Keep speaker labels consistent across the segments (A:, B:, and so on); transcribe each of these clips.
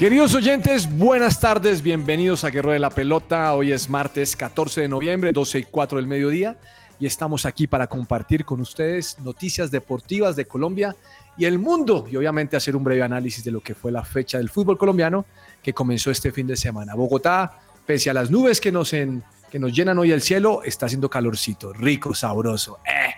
A: Queridos oyentes, buenas tardes, bienvenidos a Guerrero de la Pelota. Hoy es martes 14 de noviembre, 12 y 4 del mediodía, y estamos aquí para compartir con ustedes noticias deportivas de Colombia y el mundo, y obviamente hacer un breve análisis de lo que fue la fecha del fútbol colombiano que comenzó este fin de semana. Bogotá, pese a las nubes que nos, que nos llenan hoy el cielo, está haciendo calorcito, rico, sabroso. ¡Eh!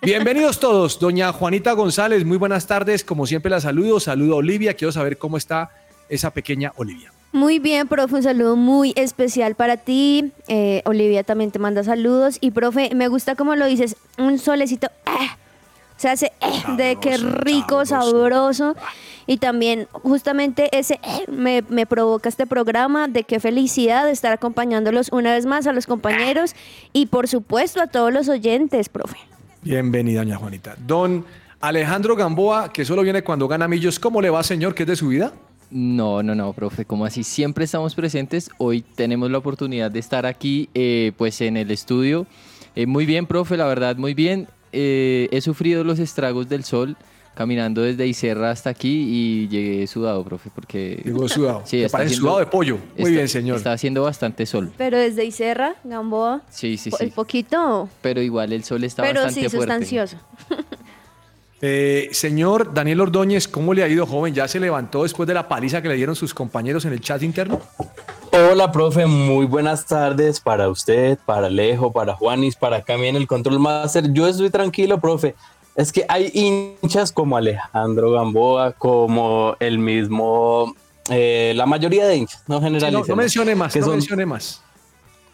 A: Bienvenidos todos, doña Juanita González, muy buenas tardes, como siempre la saludo, saludo a Olivia, quiero saber cómo está esa pequeña Olivia.
B: Muy bien, profe, un saludo muy especial para ti. Eh, Olivia también te manda saludos. Y, profe, me gusta como lo dices, un solecito, ¡ah! se hace ¡eh! de qué rico,
A: sabroso.
B: sabroso. Y también justamente ese ¡eh! me, me provoca este programa de qué felicidad estar acompañándolos una vez más a los compañeros y por supuesto a todos los oyentes, profe.
A: Bienvenida, doña Juanita. Don Alejandro Gamboa, que solo viene cuando gana millos, ¿cómo le va, señor? ¿Qué es de su vida?
C: No, no, no, profe, como así? Siempre estamos presentes. Hoy tenemos la oportunidad de estar aquí, eh, pues en el estudio. Eh, muy bien, profe, la verdad, muy bien. Eh, he sufrido los estragos del sol caminando desde Iserra hasta aquí y llegué sudado, profe, porque...
A: Llegó sudado.
C: Sí, está
A: parece
C: haciendo-
A: sudado de pollo. Muy
C: está-
A: bien, señor.
C: Está haciendo bastante sol.
B: Pero desde Iserra, Gamboa,
C: Sí, sí, sí.
B: el poquito,
C: Pero igual el sol está
B: pero
C: bastante
B: sí
C: fuerte.
B: sustancioso.
A: Eh, señor Daniel Ordóñez, ¿cómo le ha ido, joven? ¿Ya se levantó después de la paliza que le dieron sus compañeros en el chat interno?
D: Hola, profe, muy buenas tardes para usted, para Alejo, para Juanis, para Cami en el Control Master. Yo estoy tranquilo, profe. Es que hay hinchas como Alejandro Gamboa, como el mismo, eh, la mayoría de hinchas, no
A: Sí, no, no mencione más,
D: que
A: no
D: son,
A: mencione más.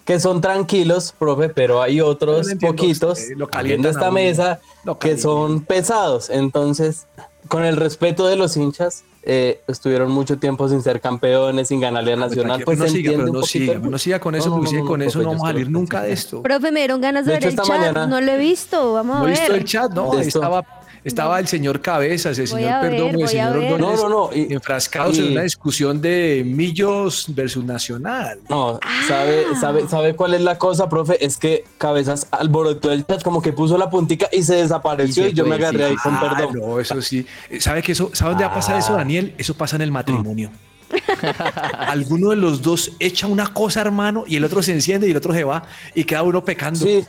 D: Que son tranquilos, profe, pero hay otros
A: no entiendo,
D: poquitos
A: a
D: esta mesa que son pesados. Entonces, con el respeto de los hinchas, eh, estuvieron mucho tiempo sin ser campeones, sin ganarle a Nacional. Pues
A: no
D: se
A: siga,
D: entiende
A: pero
D: un
A: no siga, no siga con eso,
D: No, no,
A: porque
D: no,
A: sigue
D: no,
A: con eso
D: profe,
A: no vamos a salir nunca de esto.
B: Profe, me dieron ganas de,
D: De
B: ver
D: hecho,
B: el chat,
D: mañana-
B: no lo he visto, vamos
A: ¿No
B: a
A: ha visto
B: ver.
A: el chat? No, ahí
D: esto.
A: Estaba, el señor Cabezas, el
B: Voy
A: señor
B: ver,
A: Perdomo, el señor. Ordóñez,
D: No, no, no, y-
A: enfrascados en una discusión de Millos versus Nacional.
D: No, ¿sabe, sabe, ¿sabe cuál es la cosa, profe? Es que Cabezas alborotó el chat, como que puso la puntica y se desapareció
C: Y
D: yo me agarré ahí con
A: Ah,
D: perdón.
A: no, eso sí. ¿Sabe que eso, ¿sabe dónde va a pasar eso,
D: Ah.
A: Daniel? Eso pasa en el matrimonio. Alguno de los dos echa una cosa, hermano, y el otro se enciende y el otro se va y queda uno pecando.
D: Sí,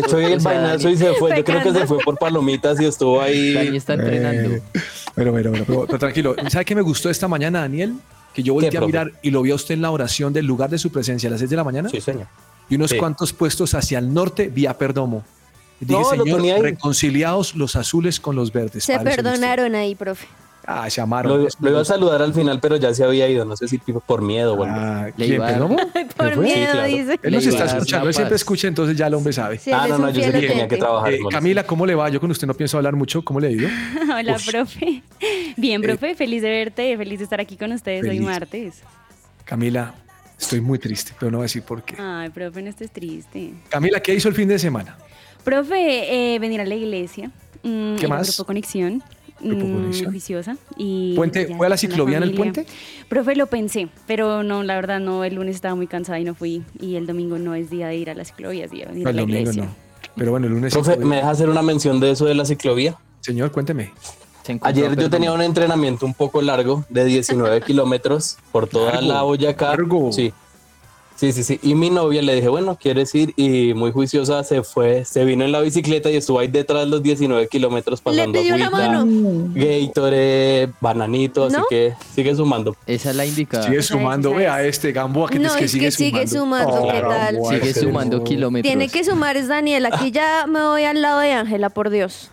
D: echó ahí el vainazo y se fue. Yo creo que se fue por palomitas y estuvo
C: Dani
D: ahí.
C: está entrenando.
A: Eh, Pero, pero, pero, pero- pero tranquilo. ¿Sabe qué me gustó esta mañana, Daniel? Que yo volteé a mirar y lo vi a usted en la oración del lugar de su presencia a las 6 de la mañana
D: Sí, señor.
A: y unos
D: Sí.
A: cuantos puestos hacia el norte vía Perdomo. Y dije,
D: No, lo
A: señor,
D: tenía ahí.
A: reconciliados los azules con los verdes.
B: Se perdonaron ahí, profe.
A: Ah, se amaron.
D: Lo, lo iba a saludar al final, pero ya se había ido. No sé si por miedo o algo.
A: Ah, ¿quién, Perdomo?
B: Por miedo,
D: claro.
B: dice.
A: Él nos está escuchando, él siempre escucha, entonces ya el hombre sabe.
B: Sí,
D: ah, no, no, yo sé que tenía que trabajar.
A: Eh. Camila, ¿cómo le va? Yo con usted no pienso hablar mucho. ¿Cómo le ha ido?
E: Hola,
A: Uf.
E: profe. Bien, profe, feliz de verte, feliz de estar aquí con ustedes hoy martes.
A: Camila, estoy muy triste, pero no voy a decir por qué.
E: Ay, profe, no estés triste.
A: Camila, ¿qué hizo el fin de semana?
E: Profe, eh, venir a la iglesia. mm,
A: ¿Qué más?
E: Grupo Conexión. Mm,
A: Conexión.
E: juiciosa. Y
A: ¿Puente?
E: ya,
A: ¿Fue a la ciclovía en el puente?
E: Profe, lo pensé, pero no, la verdad no, el lunes estaba muy cansada y no fui. Y el domingo no es día de ir a la ciclovía, es día de ir
A: No,
E: a
A: el
E: la
A: domingo
E: iglesia.
A: no. Pero bueno, el lunes.
D: Profe. ¿me deja hacer una mención de eso de la ciclovía?
A: Señor, cuénteme.
D: Ayer yo tenía un entrenamiento un poco largo de 19 kilómetros por toda
A: Largo,
D: la Boyacá.
A: largo.
D: Sí. Sí, sí, sí. Y mi novia le dije, bueno, ¿quieres ir? Y muy juiciosa se fue, se vino en la bicicleta y estuvo ahí detrás los 19 kilómetros pasando
B: pidió la
D: agüita,
B: mano.
D: Gatorade, bananito, así que sigue sumando.
C: Esa es la indicada.
A: Sigue sumando.
E: esa
A: Vea
E: es.
A: este Gamboa que,
B: No,
A: es que
B: es
A: sigue
B: que sigue
A: sumando.
B: sumando, ¿qué tal?
A: Gamboa,
C: Sigue
A: ese
C: sumando
A: no.
C: kilómetros.
B: Tiene que sumar, es Daniel. Aquí ya me voy al lado de Ángela, por Dios.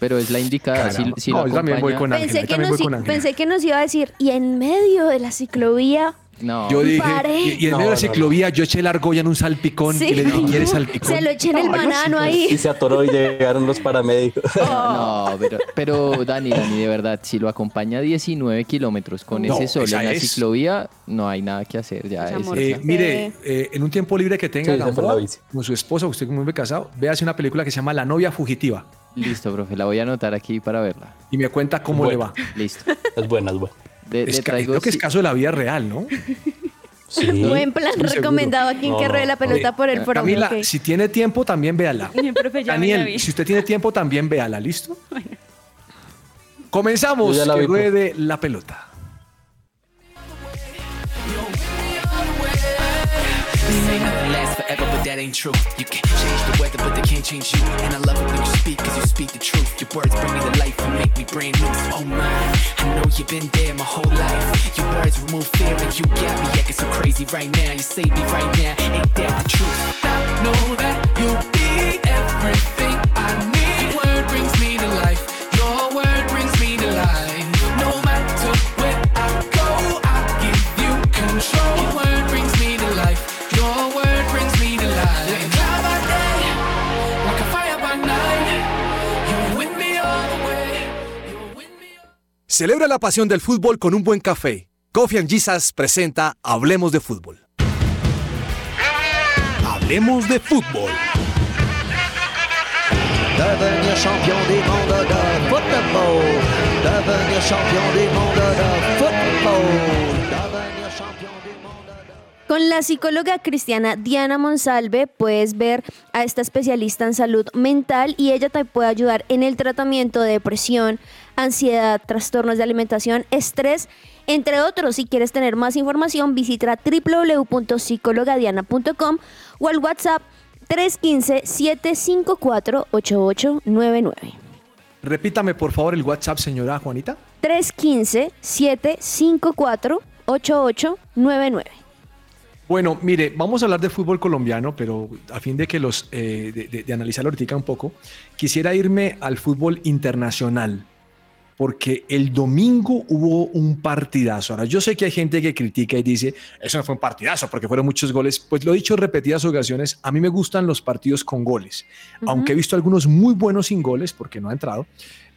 C: Pero es la indicada. Si,
A: no, yo también voy con Ángela.
B: Pensé
A: yo
B: que,
A: también
B: nos,
A: voy
B: i-
A: con Ángela.
B: pensé que nos iba a decir, y en medio de la ciclovía
C: No.
A: Yo dije, y, y en
D: No,
A: medio de la
D: no, no.
A: ciclovía yo eché la argolla en un salpicón
B: Sí.
A: y le dije, ¿quieres salpicón?
B: Se lo eché en el
A: No, yo sí,
B: banano
A: pues.
B: ahí.
D: Y se atoró y llegaron los paramédicos.
C: No, pero, pero Dani, Dani, de verdad, si lo acompaña 19 kilómetros con
A: No,
C: ese sol en la
A: es.
C: ciclovía, no hay nada que hacer. Ya
E: Es
C: es-
E: amor.
A: Eh, mire, eh, en un tiempo libre que tenga
D: Sí,
A: con su esposa, usted como hombre casado, véase una película que se llama La novia fugitiva
C: Listo, profe, la voy a anotar aquí para verla.
A: y me cuenta cómo
D: Bueno.
A: le va.
C: Listo.
D: Es buena, es buena.
C: De-
A: Es
C: le
A: ca-
C: traigo
A: creo que es caso de la vida real, ¿no?
D: Sí.
B: Buen plan
A: seguro.
B: recomendado aquí en
D: No,
B: que ruede la pelota
A: Eh,
B: por el foro.
A: Camila,
B: ok.
A: si tiene tiempo, también véala. Daniel, si usted tiene tiempo, también véala, ¿listo? Comenzamos,
D: la
A: que
D: vi, pues.
A: ruede la pelota.
F: The weather, but they can't change you. And I love it when you speak, cause you speak the truth. Your words bring me to life and make me brand new. Oh my, I know you've been there my whole life. Your words remove fear and you got me acting so crazy right now. You save me right now, ain't that the truth? I know that you'll be everything I need.
G: Celebra la pasión del fútbol con un buen café. Coffee and Jesus presenta Hablemos de Fútbol. Hablemos de Fútbol.
H: Devenir champion du monde de football. Devenir champion du monde de football. Devenir champion du monde de...
B: Con la psicóloga cristiana Diana Monsalve puedes ver a esta especialista en salud mental y ella te puede ayudar en el tratamiento de depresión, ansiedad, trastornos de alimentación, estrés, entre otros. Si quieres tener más información, visita www.psicologadiana.com o al WhatsApp 315-754-8899.
A: Repítame, por favor, el WhatsApp, señora Juanita.
B: 315-754-8899.
A: Bueno, mire, vamos a hablar de fútbol colombiano, pero a fin de que los eh, de, de- de analizarlo ahorita un poco, quisiera irme al fútbol internacional, porque el domingo hubo un partidazo. Ahora, yo sé que hay gente que critica y dice, eso no fue un partidazo porque fueron muchos goles. Pues lo he dicho en repetidas ocasiones, a mí me gustan los partidos con goles, aunque he visto algunos muy buenos sin goles porque no ha entrado.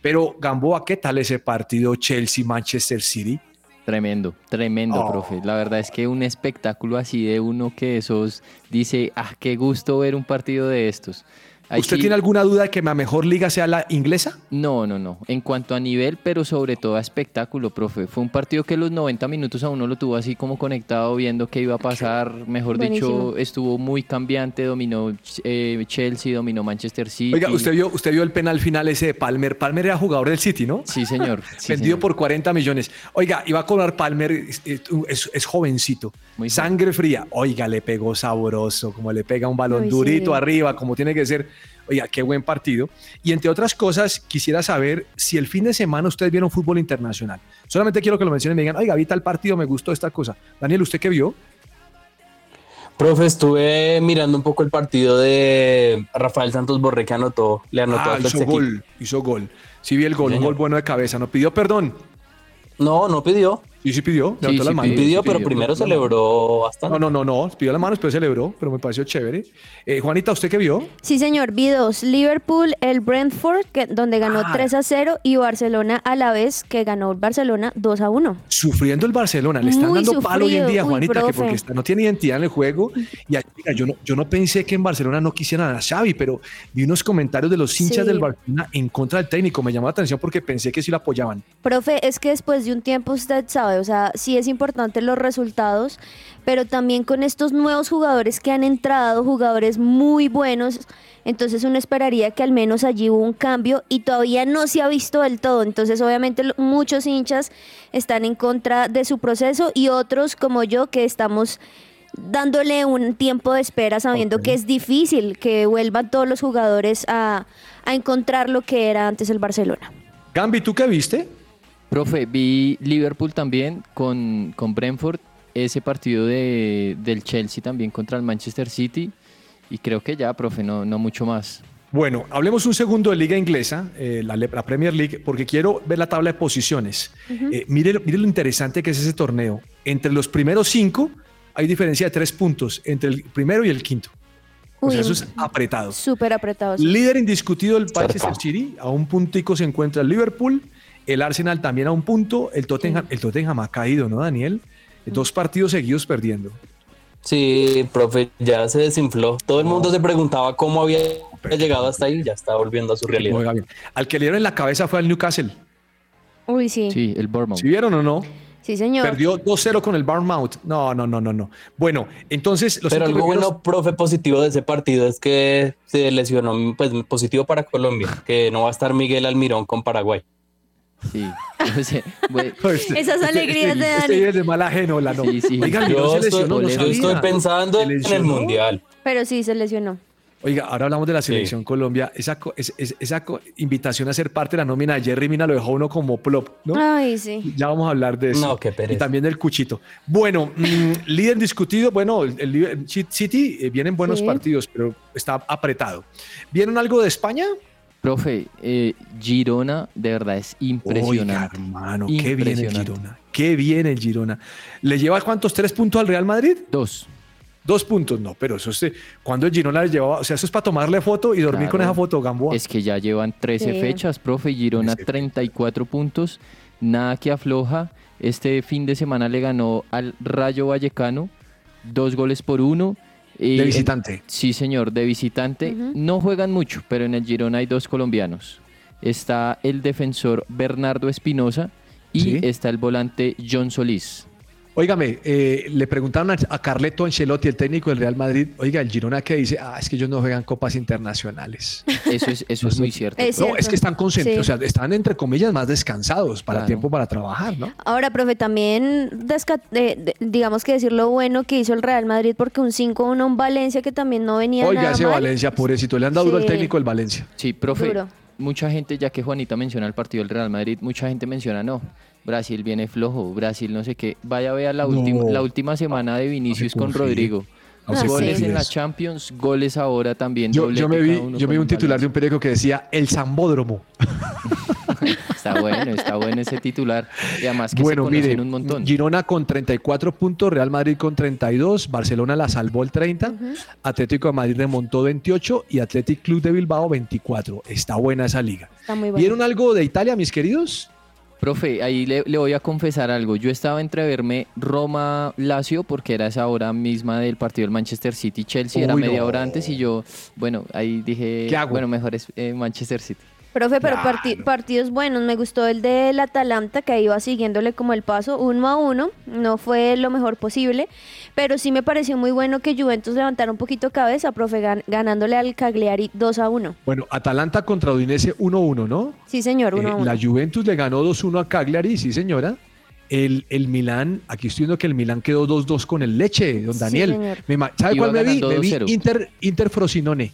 A: Pero Gamboa, ¿qué tal ese partido Chelsea-Manchester City?
C: Tremendo, tremendo,
A: Oh.
C: profe. La verdad es que un espectáculo así de uno que esos dice, ah, qué gusto ver un partido de estos.
A: ¿Usted tiene alguna duda de que la mejor liga sea la inglesa?
C: No, no, no. En cuanto a nivel, pero sobre todo a espectáculo, profe. Fue un partido que los 90 minutos a uno lo tuvo así como conectado, viendo qué iba a pasar. Mejor
B: Buenísimo.
C: dicho, estuvo muy cambiante. Dominó eh, Chelsea, dominó Manchester City.
A: Oiga, usted vio, usted vio el penal final ese de Palmer. Palmer era jugador del City, ¿no?
C: Sí, señor. Sí,
A: Vendido
C: señor.
A: por 40 millones. Oiga, iba a cobrar Palmer, es, es- es jovencito,
C: Muy joven.
A: sangre fría. Oiga, le pegó sabroso, como le pega un balón
B: Ay,
A: durito
B: sí.
A: arriba, como tiene que ser. Oiga, qué buen partido. Y entre otras cosas, quisiera saber si el fin de semana ustedes vieron fútbol internacional. Solamente quiero que lo mencionen y me digan, oiga, vi tal partido, me gustó esta cosa. Daniel, ¿usted qué vio?
D: Profe, estuve mirando un poco el partido de Rafael Santos Borré que anotó, le anotó
A: Ah,
D: a
A: hizo gol, hizo gol. Sí vi el gol,
D: Sí,
A: un gol bueno de cabeza. No pidió perdón.
D: No, no pidió.
A: Sí, sí pidió, levantó
C: Sí,
A: las
C: sí
A: manos.
D: Pidió,
C: sí
D: pero
C: pidió,
D: primero
C: pero-
D: celebró bastante.
A: No, no, no, no, pidió las manos, pero celebró, pero me pareció chévere. Eh, Juanita, ¿usted qué vio?
B: Sí, señor, vi dos. Liverpool, el Brentford, que, donde ganó
A: Ah.
B: 3 a 0, y Barcelona a la vez, que ganó el Barcelona 2 a 1.
A: Sufriendo el Barcelona, le están
B: Muy
A: dando palo hoy en día,
B: uy,
A: Juanita, que porque está- no tiene identidad en el juego. Y mira, yo no, yo no pensé que en Barcelona no quisieran a Xavi, pero vi unos comentarios de los hinchas
B: Sí.
A: del Barcelona en contra del técnico. Me llamó la atención porque pensé que sí lo apoyaban.
B: Profe, es que después de un tiempo usted sabe, o sea, sí es importante los resultados, pero también con estos nuevos jugadores que han entrado, jugadores muy buenos, entonces uno esperaría que al menos allí hubo un cambio y todavía no se ha visto del todo, entonces obviamente muchos hinchas están en contra de su proceso y otros como yo que estamos dándole un tiempo de espera sabiendo que es difícil que vuelvan todos los jugadores a, a encontrar lo que era antes el Barcelona.
A: Gambi, ¿tú qué viste?
C: Profe, vi Liverpool también con, con Brentford, ese partido de, del Chelsea también contra el Manchester City y creo que ya, profe, no, no mucho más.
A: Bueno, hablemos un segundo de Liga Inglesa, eh, la, la Premier League, porque quiero ver la tabla de posiciones. Eh, mire, mire lo interesante que es ese torneo. Entre los primeros cinco hay diferencia de tres puntos entre el primero y el quinto. O sea,
B: Uy,
A: eso es apretado.
B: Súper apretado. sí.
A: Líder indiscutido el. Manchester City, a un puntico se encuentra el Liverpool, el Arsenal también a un punto, el Tottenham, el Tottenham ha caído, ¿no, Daniel? Dos partidos seguidos perdiendo.
D: Sí, profe, ya se desinfló. Todo el mundo se preguntaba cómo había llegado hasta ahí, ya está volviendo a su realidad.
A: Al que le dieron en la cabeza fue al Newcastle.
B: Uy, sí. Sí,
C: Sí, el Bournemouth.
A: ¿Sí vieron o no?
B: señor.
A: Perdió 2-0 con el Bournemouth. No, no, no, no, no. Bueno, entonces los
D: Pero algo
A: primeros-
D: bueno, profe, positivo de ese partido es que se lesionó, pues positivo para Colombia, que no va a estar Miguel Almirón con Paraguay.
C: Sí. O sea, bueno,
A: Este-
B: Esas
A: este-
B: alegrías de
A: este,
B: Dani.
A: este es de mala ajeno, la no.
C: Sí, sí.
D: Yo
A: se
D: estoy,
A: lesionó, no
D: yo estoy pensando en el. Mundial.
B: Pero sí, se lesionó.
A: Oiga, ahora hablamos de la selección Colombia. Esa, esa co- invitación a ser parte de la nómina de Jerry Mina lo dejó uno como plop, ¿no?
B: Ay, sí.
A: Ya vamos a hablar de eso.
D: No, qué pereza.
A: Y también del cuchito. Bueno, mm, líder discutido. Bueno, el, el City eh, vienen buenos
B: Sí.
A: partidos, pero está apretado. ¿Vieron algo de España?
C: Profe, eh, Girona de verdad es
A: Oiga,
C: impresionante.
A: hermano, qué bien el. Girona. Qué bien el Girona. ¿Le lleva cuántos? ¿Tres puntos al Real Madrid?
C: Dos.
A: Dos puntos, no, pero eso es. cuando el Girona le llevaba, o sea, eso es para tomarle foto y dormir con esa foto, Gamboa.
C: Es que ya llevan 13
B: Sí.
C: fechas, profe. Girona
A: 13
C: 34 puntos. Nada que afloja. Este fin de semana le ganó al Rayo Vallecano. Dos goles por uno. Y
A: de
C: en-
A: visitante.
C: Sí, señor, de visitante. No juegan mucho, pero en el Girona hay dos colombianos. Está el defensor Bernardo Espinosa y
A: Sí.
C: está el volante John Solís.
A: Óigame, eh, le preguntaron a, a Carleto Ancelotti, el técnico del Real Madrid, oiga, el Girona que dice, ah, es que ellos no juegan copas internacionales.
C: Eso es, eso es muy cierto.
B: Es
A: no,
B: cierto.
A: es que están concentrados,
B: Sí.
A: o sea, están entre comillas más descansados para
C: Claro.
A: tiempo para trabajar, ¿no?
B: Ahora, profe, también desca- eh, de- digamos que decir lo bueno que hizo el Real Madrid porque un 5-1 en Valencia que también no venía
A: Oiga,
B: nada
A: ese
B: mal.
A: Valencia, pobrecito, le han dado duro al técnico del Valencia.
C: Sí, profe,
B: Duro.
C: Mucha gente, ya que Juanita menciona el partido del Real Madrid, mucha gente menciona, no, Brasil viene flojo, Brasil no sé qué. Vaya a ver la,
A: No.
C: última la última semana de Vinicius
A: se
C: con. Rodrigo.
A: No
B: se
C: goles en la. Champions, goles ahora también.
A: Yo, yo me vi, yo vi un titular de un periódico que decía el Zambódromo.
C: Está bueno, está bueno ese titular. Y además que
A: Bueno,
C: se
A: mire,
C: un montón.
A: Girona con 34 puntos, Real Madrid con 32, Barcelona la salvó el 30, Atlético de Madrid remontó 28 y Athletic Club de Bilbao 24. Está buena esa liga.
B: Está muy.
A: ¿Vieron algo de Italia, mis queridos?
C: Profe, ahí le, le voy a confesar algo. Yo estaba entre verme Roma-Lazio porque era esa hora misma del partido del Manchester City-Chelsea, era media
A: no.
C: hora antes y yo, bueno, ahí dije,
A: ¿Qué hago?
C: bueno, mejor es eh, Manchester City.
B: Profe, pero partidos buenos. Me gustó el del Atalanta, que iba siguiéndole como el paso, uno a uno. No fue lo mejor posible, pero sí me pareció muy bueno que Juventus levantara un poquito cabeza, profe, gan- ganándole al Cagliari 2 a 1.
A: Bueno, Atalanta contra Udinese 1-1, ¿no?
B: Sí, señor, 1
A: Eh,
B: a 1.
A: la Juventus le ganó 2-1 a Cagliari, sí señora. El, el Milán, aquí estoy viendo que el Milán quedó 2-2 con el Leche, don
B: Sí,
A: Daniel.
B: señor.
A: Me ¿Sabe
C: Iba
A: cuál me vi? Me vi
C: 2-0.
A: Inter, Inter Frosinone.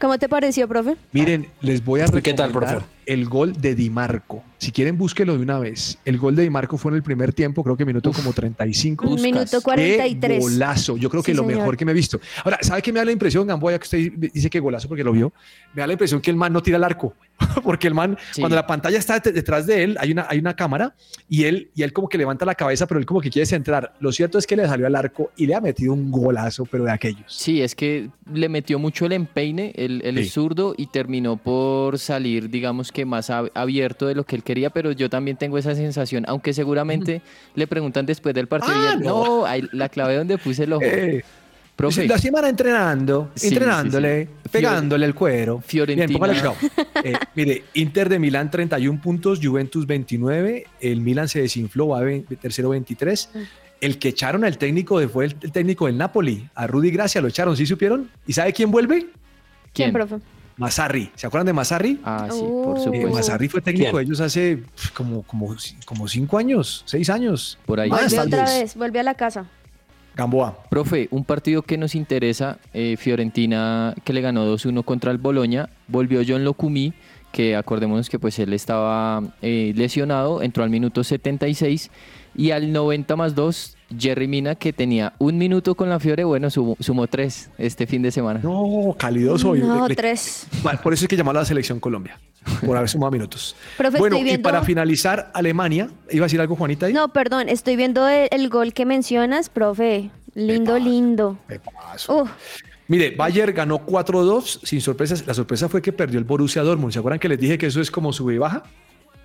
B: ¿Cómo te pareció, profe?
A: Miren, les voy a
D: ¿Y qué tal,
A: recomendar
D: profe?
A: El gol de Di Marco. Si quieren, búsquelo de una vez. El gol de Di Marco fue en el primer tiempo, creo que minuto como 35.
B: Un minuto
A: ¡Qué
B: 43.
A: golazo! Yo creo que
B: Sí,
A: lo
B: señor.
A: mejor que me he visto. Ahora, ¿sabe qué me da la impresión, Gamboya, que usted dice que golazo porque lo vio? Me da la impresión que el man no tira el arco. porque el man,
C: Sí.
A: cuando la pantalla está det- detrás de él, hay una, hay una cámara y él, y él como que levanta la cabeza, pero él como que quiere centrar. Lo cierto es que le salió al arco y le ha metido un golazo, pero de aquellos.
C: Sí, es que le metió mucho el empeine, el, el
A: Sí.
C: zurdo, y terminó por salir, digamos que más ab- abierto de lo que él quería, pero yo también tengo esa sensación, aunque seguramente le preguntan después del partido, y
A: Ah,
C: él,
A: no.
C: no, ahí la clave donde puse el ojo.
A: Eh,
C: Profe,
A: la semana entrenando,
C: Sí,
A: entrenándole,
C: sí, sí.
A: pegándole el cuero.
C: Fiorentina.
A: Bien. Eh, mire, Inter de Milán 31 puntos, Juventus 29, el Milán se desinfló, va tercero 23. El que echaron al técnico de- fue el, el técnico del Napoli, a Rudy Gracia, lo echaron, ¿sí supieron? ¿Y sabe quién vuelve?
B: ¿Quién,
C: ¿quién?
B: profe?
A: Mazarri. ¿Se acuerdan de Mazarri?
C: Ah, sí, por.
A: Eh,
C: supuesto.
A: Mazarri fue técnico
D: ¿Quién?
A: de ellos hace como, como, como cinco años, seis años.
C: Por ahí.
A: Más,
B: otra
A: vez.
B: volvió a la casa.
A: Gamboa.
C: Profe, un partido que nos interesa, eh, Fiorentina que le ganó 2-1 contra el Boloña, volvió John Locumí, que acordémonos que pues él estaba eh, lesionado, entró al minuto 76 Y al 90 más 2, Jerry Mina, que tenía un minuto con la Fiore, bueno, sumó, sumó tres este fin de semana.
A: No, calidoso. hoy.
B: No,
A: Le-
B: tres.
A: Vale, Por eso es que llamó a la selección Colombia, por haber sumado minutos.
B: Profe,
A: bueno,
B: estoy
A: y para finalizar, Alemania, ¿iba a decir algo Juanita ahí?
B: No, perdón, estoy viendo el, el gol que mencionas, profe. Lindo,
A: Epa.
B: lindo. Uf,
A: Mire, Bayern ganó 4-2 sin sorpresas. La sorpresa fue que perdió el Borussia Dortmund. ¿Se acuerdan que les dije que eso es como sube y baja?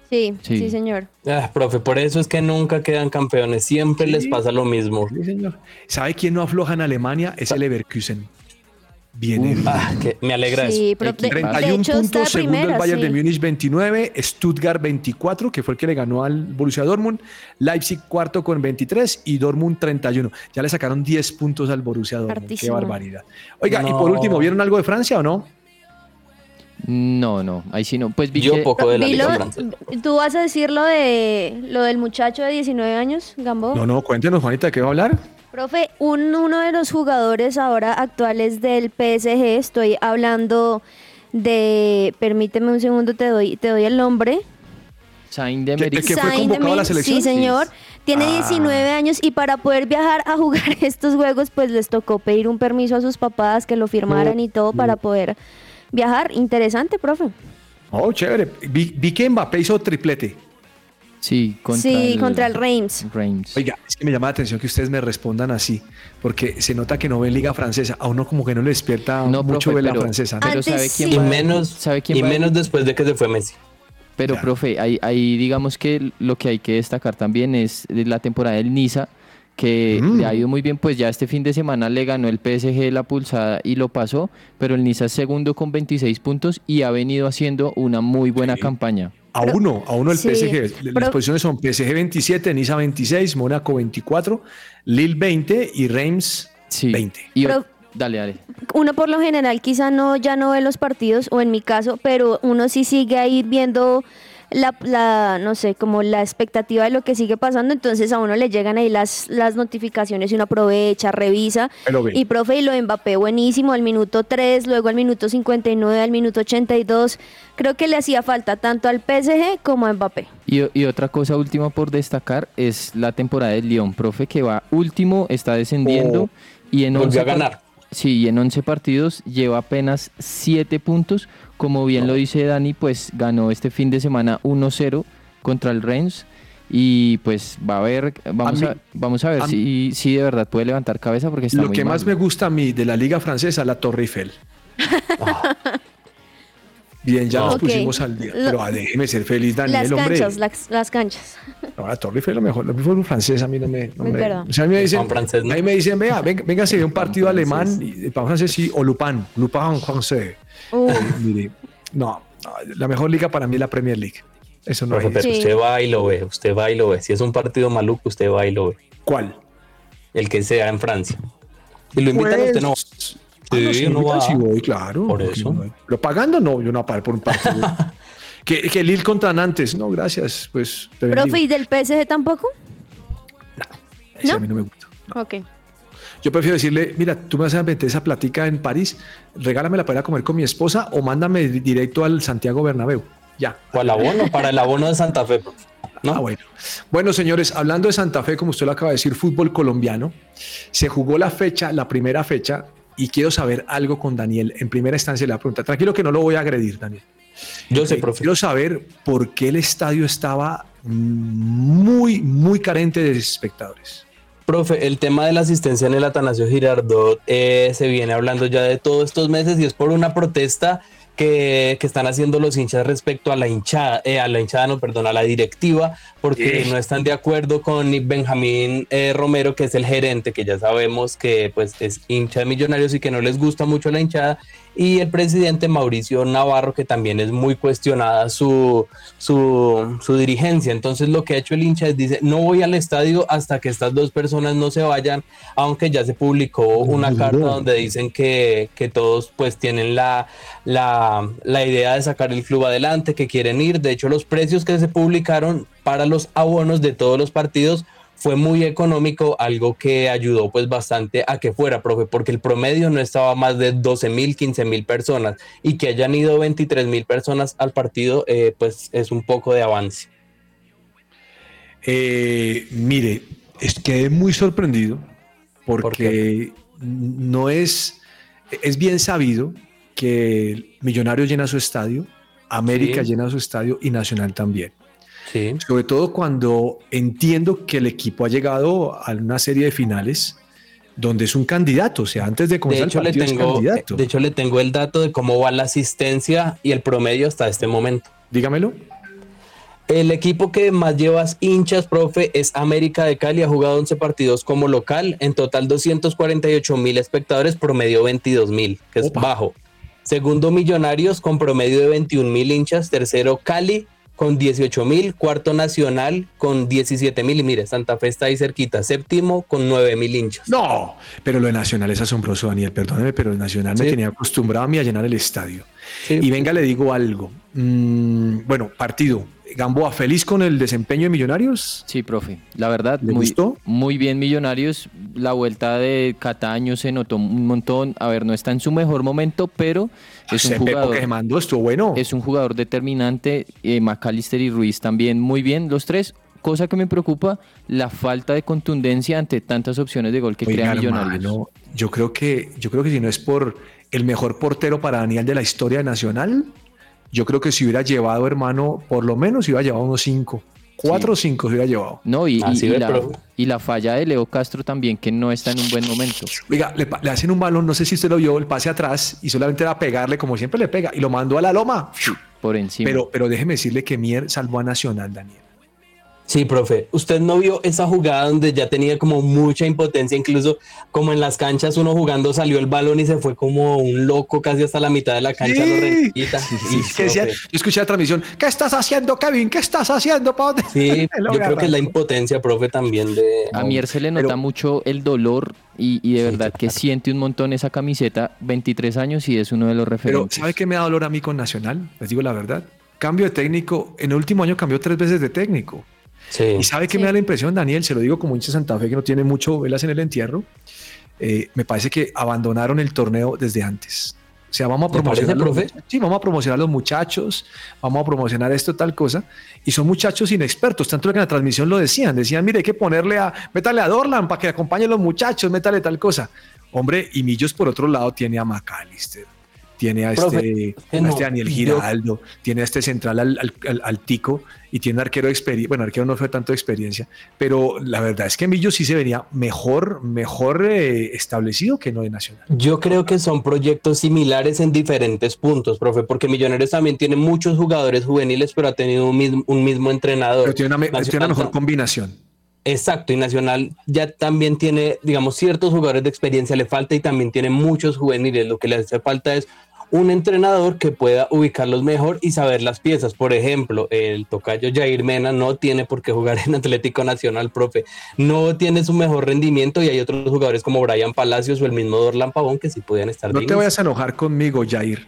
B: Sí, sí,
C: Sí.
B: señor.
D: Ah, profe, por eso es que nunca quedan campeones, siempre
A: Sí.
D: les pasa lo mismo.
A: Sí, señor. ¿Sabe quién no afloja en Alemania? Es el Leverkusen. Viene bien.
D: Ah, que me alegra
B: Sí,
D: eso.
B: pero de, de
A: 31
B: hecho está
A: puntos, segundo el Bayern de. Múnich 29, Stuttgart 24, que fue el que le ganó al Borussia Dortmund, Leipzig cuarto con 23 y Dortmund 31. Ya le sacaron 10 puntos al Borussia Dortmund.
B: Hartísimo.
A: Qué barbaridad. Oiga, y por último, ¿vieron algo de Francia o no?
C: No, no, ahí sí no. Pues vi
D: Yo
C: que-
D: poco de la Liga Francesa.
B: ¿Tú vas a decir lo, de, lo del muchacho de 19 años, Gambo?
A: No, no, cuéntenos, Juanita, ¿de qué va a hablar?
B: Profe, un- uno de los jugadores ahora actuales del PSG, estoy hablando de, permíteme un segundo, te doy, te doy el nombre.
C: Saint de
A: ¿El que
C: Meric-
A: fue
B: Saint
A: convocado a la selección?
B: Sí, señor. Tiene
A: Ah.
B: 19 años y para poder viajar a jugar estos juegos, pues les tocó pedir un permiso a sus papás que lo firmaran y todo para poder viajar. Interesante, profe.
A: Oh, chévere. Vi, vi que Mbappé hizo triplete.
C: Sí, contra
B: sí,
C: el,
B: contra el Reims.
C: Reims.
A: Oiga, es que me llama la atención que ustedes me respondan así, porque se nota que no ven Liga Francesa. A uno como que no le despierta
C: No,
A: mucho
C: profe,
A: ver la francesa. ¿no?
C: Pero ¿sabe quién
B: sí.
D: Y
C: va-
D: menos,
C: ¿sabe quién
D: y
C: va-
D: menos después de que se fue Messi.
C: Pero,
A: Ya.
C: profe, ahí, ahí digamos que lo que hay que destacar también es la temporada del Niza, que
A: Mm.
C: le ha ido muy bien, pues ya este fin de semana le ganó el PSG la pulsada y lo pasó, pero el Niza es segundo con 26 puntos y ha venido haciendo una muy buena
A: Sí.
C: campaña.
A: A uno, a uno el
B: Sí,
A: PSG. Las
B: pero-
A: posiciones son PSG 27, Niza 26, Mónaco 24, Lille 20 y Reims
C: Sí.
A: 20.
C: Y
B: Pero-
C: o- dale, dale.
B: Uno por lo general quizá no ya no ve los partidos o en mi caso, pero uno sí sigue ahí viendo la, la, no sé, como la expectativa de lo que sigue pasando, entonces a uno le llegan ahí las, las notificaciones y uno aprovecha, revisa. Y profe, y lo de Mbappé buenísimo, al minuto 3, luego al minuto 59, al minuto 82. Creo que le hacía falta tanto al PSG como a Mbappé.
C: Y, y otra cosa última por destacar es la temporada del Lyon, profe, que va último, está descendiendo
A: Oh,
C: y en
D: volvió
C: 11
D: a ganar.
C: Sí, y en 11 partidos lleva apenas 7 puntos. Como bien lo dice Dani, pues ganó este fin de semana 1-0 contra el Reims. Y pues va a ver, vamos
A: mí-
C: a, vamos a ver
A: a
C: si, si de verdad puede levantar cabeza porque está
A: Lo
C: muy
A: que
C: mal.
A: más me gusta a mí de la Liga Francesa es la Torre Eiffel. Bien, ya nos pusimos al día. Pero ah, déjeme ser feliz,
B: las
A: Daniel, hombre.
B: canchas, las, las canchas.
A: No, la Torre Eiffel es lo mejor. El fútbol francés a mí no me. no me- o sea, a mí me dicen,
D: francés, ¿no?
A: a mí me dicen, vea, venga, venga, se ve un partido alemán, y, pan francés sí, o Lupin, Lupin francés.
B: Uh,
A: Mire, no, no, la mejor liga para mí es la Premier League. Eso no
D: Profe, pero
B: Sí.
D: usted va y lo ve, usted va y lo ve. Si es un partido maluco, usted va y lo ve.
A: ¿Cuál?
D: El que sea en Francia. Y lo invitan a usted, no.
A: Ah, no,
D: Sí, va.
A: sí voy, claro.
D: Por eso.
A: no- Pero pagando no, yo no pago por un partido. que, que Lille contra Nantes, no, gracias. Pues te
B: profe. ¿y del PSG tampoco?
A: Ese
B: ¿no?
A: a mí no me gusta.
B: Ok.
A: Yo prefiero decirle, mira, tú me vas a meter esa platica en París, regálamela para ir a comer con mi esposa o mándame di- directo al Santiago Bernabéu. Ya.
D: O al abono, para el abono de Santa Fe. profe. ¿No?
A: Ah, bueno. Bueno, señores, hablando de Santa Fe, como usted lo acaba de decir, fútbol colombiano, se jugó la fecha, la primera fecha, y quiero saber algo con Daniel. En primera instancia le voy a preguntar, tranquilo que no lo voy a agredir, Daniel.
D: Yo sé,
A: Eh,
D: profe.
A: Quiero saber por qué el estadio estaba muy, muy carente de espectadores.
D: Profe, el tema de la asistencia en el Atanasio Girardot eh, se viene hablando ya de todos estos meses y es por una protesta que, que están haciendo los hinchas respecto a la hinchada, eh, a la hinchada, no, perdón, a la directiva, porque
A: Sí.
D: no están de acuerdo con Benjamín eh, Romero, que es el gerente, que ya sabemos que pues es hincha de Millonarios y que no les gusta mucho la hinchada, y el presidente Mauricio Navarro, que también es muy cuestionada su, su, su dirigencia. Entonces lo que ha hecho el hincha es dice, no voy al estadio hasta que estas dos personas no se vayan, aunque ya se publicó una carta donde dicen que, que todos pues tienen la, la, la idea de sacar el club adelante, que quieren ir. De hecho, los precios que se publicaron para los abonos de todos los partidos fue muy económico, algo que ayudó pues bastante a que fuera, profe, porque el promedio no estaba más de 12 mil, 15 mil personas y que hayan ido 23 mil personas al partido, eh, pues es un poco de avance.
A: Eh, mire, es, quedé muy sorprendido
D: ¿Por
A: porque no es, es bien sabido que Millonarios llena su estadio, América
D: Sí.
A: llena su estadio y Nacional también.
D: Sí.
A: Sobre todo cuando entiendo que el equipo ha llegado a una serie de finales donde es un candidato, o sea, antes de
D: De
A: comenzar
D: hecho,
A: el
D: le
A: es
D: tengo,
A: candidato.
D: de hecho, le tengo el dato de cómo va la asistencia y el promedio hasta este momento.
A: Dígamelo.
D: El equipo que más llevas hinchas, profe, es América de Cali. Ha jugado 11 partidos como local. En total, 248 mil espectadores, promedio 22 mil, que es bajo. Segundo, Millonarios con promedio de 21 mil hinchas. Tercero, Cali con 18 mil. Cuarto, Nacional con 17 mil. Y mire, Santa Fe está ahí cerquita. Séptimo con 9 mil hinchas.
A: No, pero lo de Nacional es asombroso, Daniel, perdóneme, pero el Nacional me tenía acostumbrado a mí a llenar el estadio.
D: Sí.
A: Y venga, le digo algo. Mm, bueno, partido. Gamboa, ¿feliz con el desempeño de Millonarios?
C: Sí, profe. La verdad,
A: ¿Le
C: muy,
A: gustó?
C: muy bien Millonarios. La vuelta de Cataño se notó un montón. A ver, no está en su mejor momento, pero es un
A: Ese
C: jugador.
A: que mandó estuvo bueno.
C: Es un jugador determinante. Eh, McAllister y Ruiz también muy bien, los tres. Cosa que me preocupa, la falta de contundencia ante tantas opciones de gol que
A: Oiga,
C: crea Millonarios.
A: hermano, yo creo que yo creo que si no es por el mejor portero para Daniel de la historia de Nacional, yo creo que si hubiera llevado, hermano, por lo menos si hubiera llevado unos cinco, cuatro o cinco se hubiera llevado.
C: No, y, y-
D: Así
C: y
D: ve,
C: la, y la falla de Leo Castro también, que no está en un buen momento.
A: Oiga, le hacen un balón, no sé si usted lo vio, el pase atrás y solamente era pegarle como siempre le pega y lo mandó a la loma.
C: Por encima.
A: Pero, pero déjeme decirle que Mier salvó a Nacional, Daniel.
D: Sí, profe. ¿Usted no vio esa jugada donde ya tenía como mucha impotencia? Incluso como en las canchas uno jugando salió el balón y se fue como un loco casi hasta la mitad de la cancha.
A: Sí.
D: lo.
A: Sí,
D: Sí,
A: decía- yo escuché la transmisión. ¿Qué estás haciendo, Kevin? ¿Qué estás haciendo? ¿Pa' dónde?
D: Sí, yo creo que es la impotencia, profe, también de...
C: A Mier se le nota
A: Pero-
C: mucho el dolor y, y de verdad que siente un montón esa camiseta, 23 años y es uno de los
A: Pero
C: referentes.
A: ¿sabe qué me da dolor a mí con Nacional? Les digo la verdad. Cambio de técnico. En el último año cambió tres veces de técnico.
D: Sí.
A: ¿Y sabe qué me da la impresión, Daniel? Se lo digo como hincha de Santa Fe que no tiene mucho velas en el entierro. Eh, me parece que abandonaron el torneo desde antes. O sea, vamos a
D: ¿Le parece,
A: promocionar. los
D: profe?
A: Sí, vamos a promocionar a los muchachos, vamos a promocionar esto, tal cosa. Y son muchachos inexpertos, tanto que en la transmisión lo decían. Decían, mire, hay que ponerle a, métale a Dorlan para que acompañen los muchachos, métale tal cosa. Hombre, y Millos por otro lado tiene a McAllister, tiene a
D: Profe,
A: este,
D: que
A: a
D: no,
A: este Daniel
D: yo-
A: Giraldo, tiene a este central al, al- al- al Tico y tiene un arquero de experiencia. Bueno, arquero no fue tanto de experiencia, pero la verdad es que Millos sí se venía mejor, mejor eh, establecido que no de Nacional.
D: Yo creo que son proyectos similares en diferentes puntos, profe, porque Millonarios también tiene muchos jugadores juveniles, pero ha tenido un mismo, un mismo entrenador.
A: Pero tiene una,
D: Nacional
A: tiene una mejor combinación.
D: Exacto, y Nacional ya también tiene, digamos, ciertos jugadores de experiencia, le falta y también tiene muchos juveniles. Lo que le hace falta es un entrenador que pueda ubicarlos mejor y saber las piezas. Por ejemplo, el tocayo Jair Mena no tiene por qué jugar en Atlético Nacional, profe. No tiene su mejor rendimiento y hay otros jugadores como Brian Palacios o el mismo Dorlan Pavón que sí podían estar
A: No te vayas a enojar conmigo, Jair.